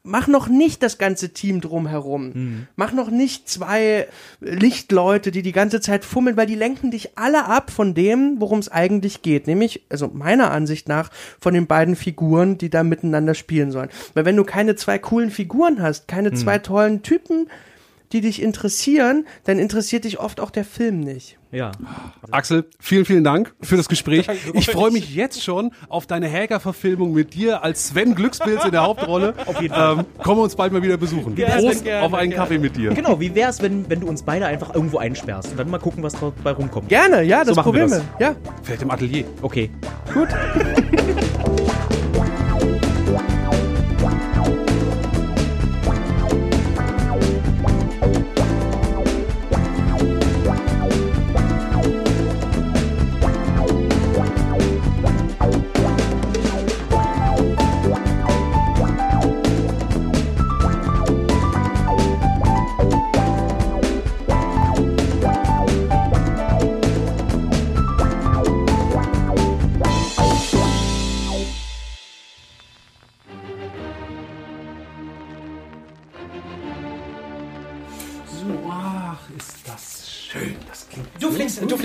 Mach noch nicht das ganze Team drumherum. Mach noch nicht zwei Lichtleute, die die ganze Zeit fummeln, weil die lenken dich alle ab von dem, worum es eigentlich geht. Nämlich, also meiner Ansicht nach, von den beiden Figuren, die da miteinander spielen sollen. Weil wenn du keine zwei coolen Figuren hast, keine zwei tollen Typen, die dich interessieren, dann interessiert dich oft auch der Film nicht. Ja. Axel, vielen, vielen Dank für das Gespräch. Ich freue mich jetzt schon auf deine Häger-Verfilmung mit dir als Sven Glückspilz in der Hauptrolle. Auf jeden Fall. Ähm, kommen wir uns bald mal wieder besuchen. Gerne, Prost gerne, auf einen gerne. Kaffee mit dir. Genau, wie wär's, wenn, wenn du uns beide einfach irgendwo einsperrst und dann mal gucken, was dabei rumkommt? Gerne, ja, das machen wir probieren das. wir. Ja. Vielleicht im Atelier. Okay. So,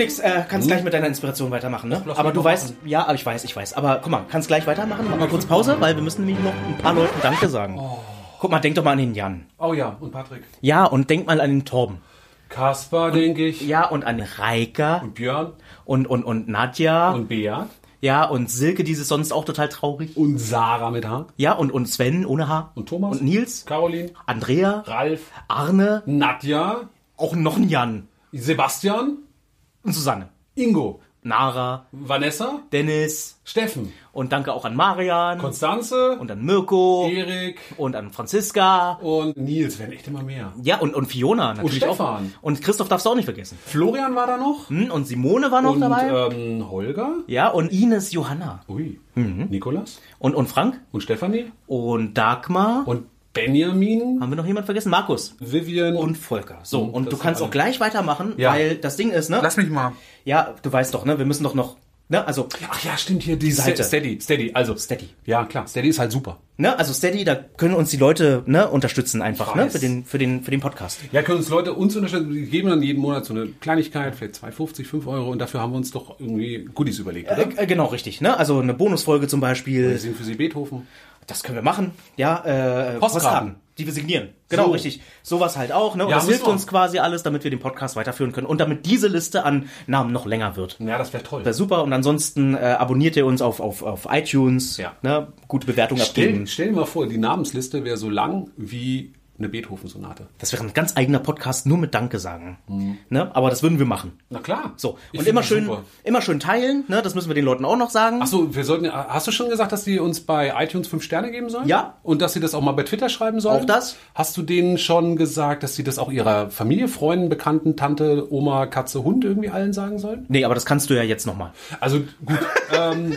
Flix, äh, kannst gleich mit deiner Inspiration weitermachen, ne? Aber du weißt, ja, aber ich weiß, ich weiß. Aber guck mal, kannst gleich weitermachen? Mach mal kurz Pause, weil wir müssen nämlich noch ein paar Leuten Danke sagen. Guck mal, denk doch mal an den Jan. Oh ja, und Patrick. Ja, und denk mal an den Torben. Kaspar, denke ich. Ja, und an Reika Und Björn und, und, und Nadja. und Bea ja, und Silke, die ist sonst auch total traurig. und Sarah mit H. Ja, und, und Sven ohne Haar. Und Thomas. Und Nils. Caroline. Andrea. Ralf. Arne. Nadja. Auch noch ein Jan. Sebastian. Und Susanne. Ingo. Nara. Vanessa. Dennis. Steffen. Und danke auch an Marian. Konstanze. und an Mirko. Erik. Und an Franziska. Und Nils. Werden echt immer mehr. Ja, und, und Fiona natürlich Stefan. auch. Und Christoph darfst du auch nicht vergessen. Florian war da noch. Hm, Und Simone war noch und dabei. ähm, Holger. ja, und Ines Johanna. Ui. Mhm. Nikolas. Und, und Frank. Und Stefanie. Und Dagmar. Und Benjamin. haben wir noch jemanden vergessen? Markus. Vivian. Und Volker. So, und das du sind kannst auch gleich weitermachen, Ja. weil das Ding ist, ne? Lass mich mal. Ja, du weißt doch, ne? Wir müssen doch noch, ne? Also, Ach ja, stimmt hier. Die Seite. Steady. Steady. Also. Steady. Ja, klar. Steady ist halt super. ne? Also Steady, da können uns die Leute, ne? Unterstützen einfach, ne? Für den, für den, für den Podcast. Ja, können uns Leute uns unterstützen. Die geben dann jeden Monat so eine Kleinigkeit, vielleicht 2,50, 5 Euro. Und dafür haben wir uns doch irgendwie Goodies überlegt, oder? Äh, genau, richtig, ne? Also eine Bonusfolge zum Wir Beispiel. singen für sie Beethoven. Das können wir machen. Ja, äh, Postkarten. die wir signieren. Genau, So. richtig. Sowas halt auch, ne? Und Ja, das hilft uns quasi alles, damit wir den Podcast weiterführen können und damit diese Liste an Namen noch länger wird. Ja, das wäre toll. Wäre super. Und ansonsten äh, abonniert ihr uns auf, auf, auf iTunes. Ja. Ne? Gute Bewertung Stell, abgeben. stell dir mal vor, die Namensliste wäre so lang wie eine Beethoven-Sonate. Das wäre ein ganz eigener Podcast, nur mit Danke sagen. Ne? Aber das würden wir machen. Na klar. So. Mhm. Und immer schön, super. immer schön teilen, ne? Das müssen wir den Leuten auch noch sagen. Ach so, wir sollten. Hast du schon gesagt, dass die uns bei iTunes fünf Sterne geben sollen? Ja. Und dass sie das auch mal bei Twitter schreiben sollen? Auch das. Hast du denen schon gesagt, dass sie das auch ihrer Familie, Freunden, Bekannten, Tante, Oma, Katze, Hund irgendwie allen sagen sollen? Nee, aber das kannst du ja jetzt nochmal. Also gut. ähm,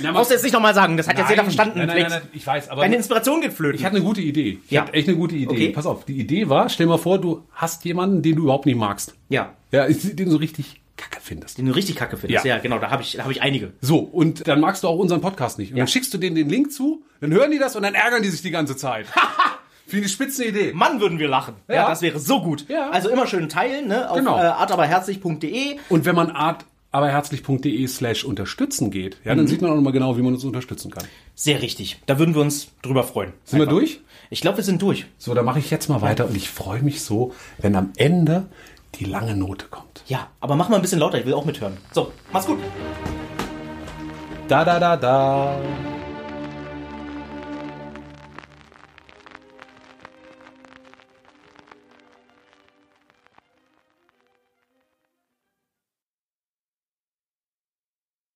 na, Brauchst du jetzt nicht nochmal sagen, das hat jetzt Nein, jeder verstanden. Nein, nein, nein, nein, ich weiß, aber Deine Inspiration geht flöten. ich hatte eine gute Idee. Ich Ja. hatte echt eine gute Idee. Okay. Pass auf, die Idee war, stell mal vor, du hast jemanden, den du überhaupt nicht magst. ja. Ja, den du so richtig kacke findest. Den du richtig kacke findest. Ja, Ja. genau, da habe ich, da hab ich einige. So, und dann magst du auch unseren Podcast nicht. Und Ja. dann schickst du denen den Link zu, dann hören die das und dann ärgern die sich die ganze Zeit. Finde ich spitze Idee. Mann, würden wir lachen. Ja, Ja. das wäre so gut. Ja. Also immer schön teilen, ne? Auf Genau. äh, artaberherzig.de. Und wenn man Art aberherzlich.de slash unterstützen geht, ja, dann sieht man auch nochmal genau, wie man uns unterstützen kann. Sehr richtig. Da würden wir uns drüber freuen. Sind wir durch? Ich glaube, wir sind durch. So, dann mache ich jetzt mal weiter und ich freue mich so, wenn am Ende die lange Note kommt. Ja, aber mach mal ein bisschen lauter, ich will auch mithören. So, mach's gut. Da da da da.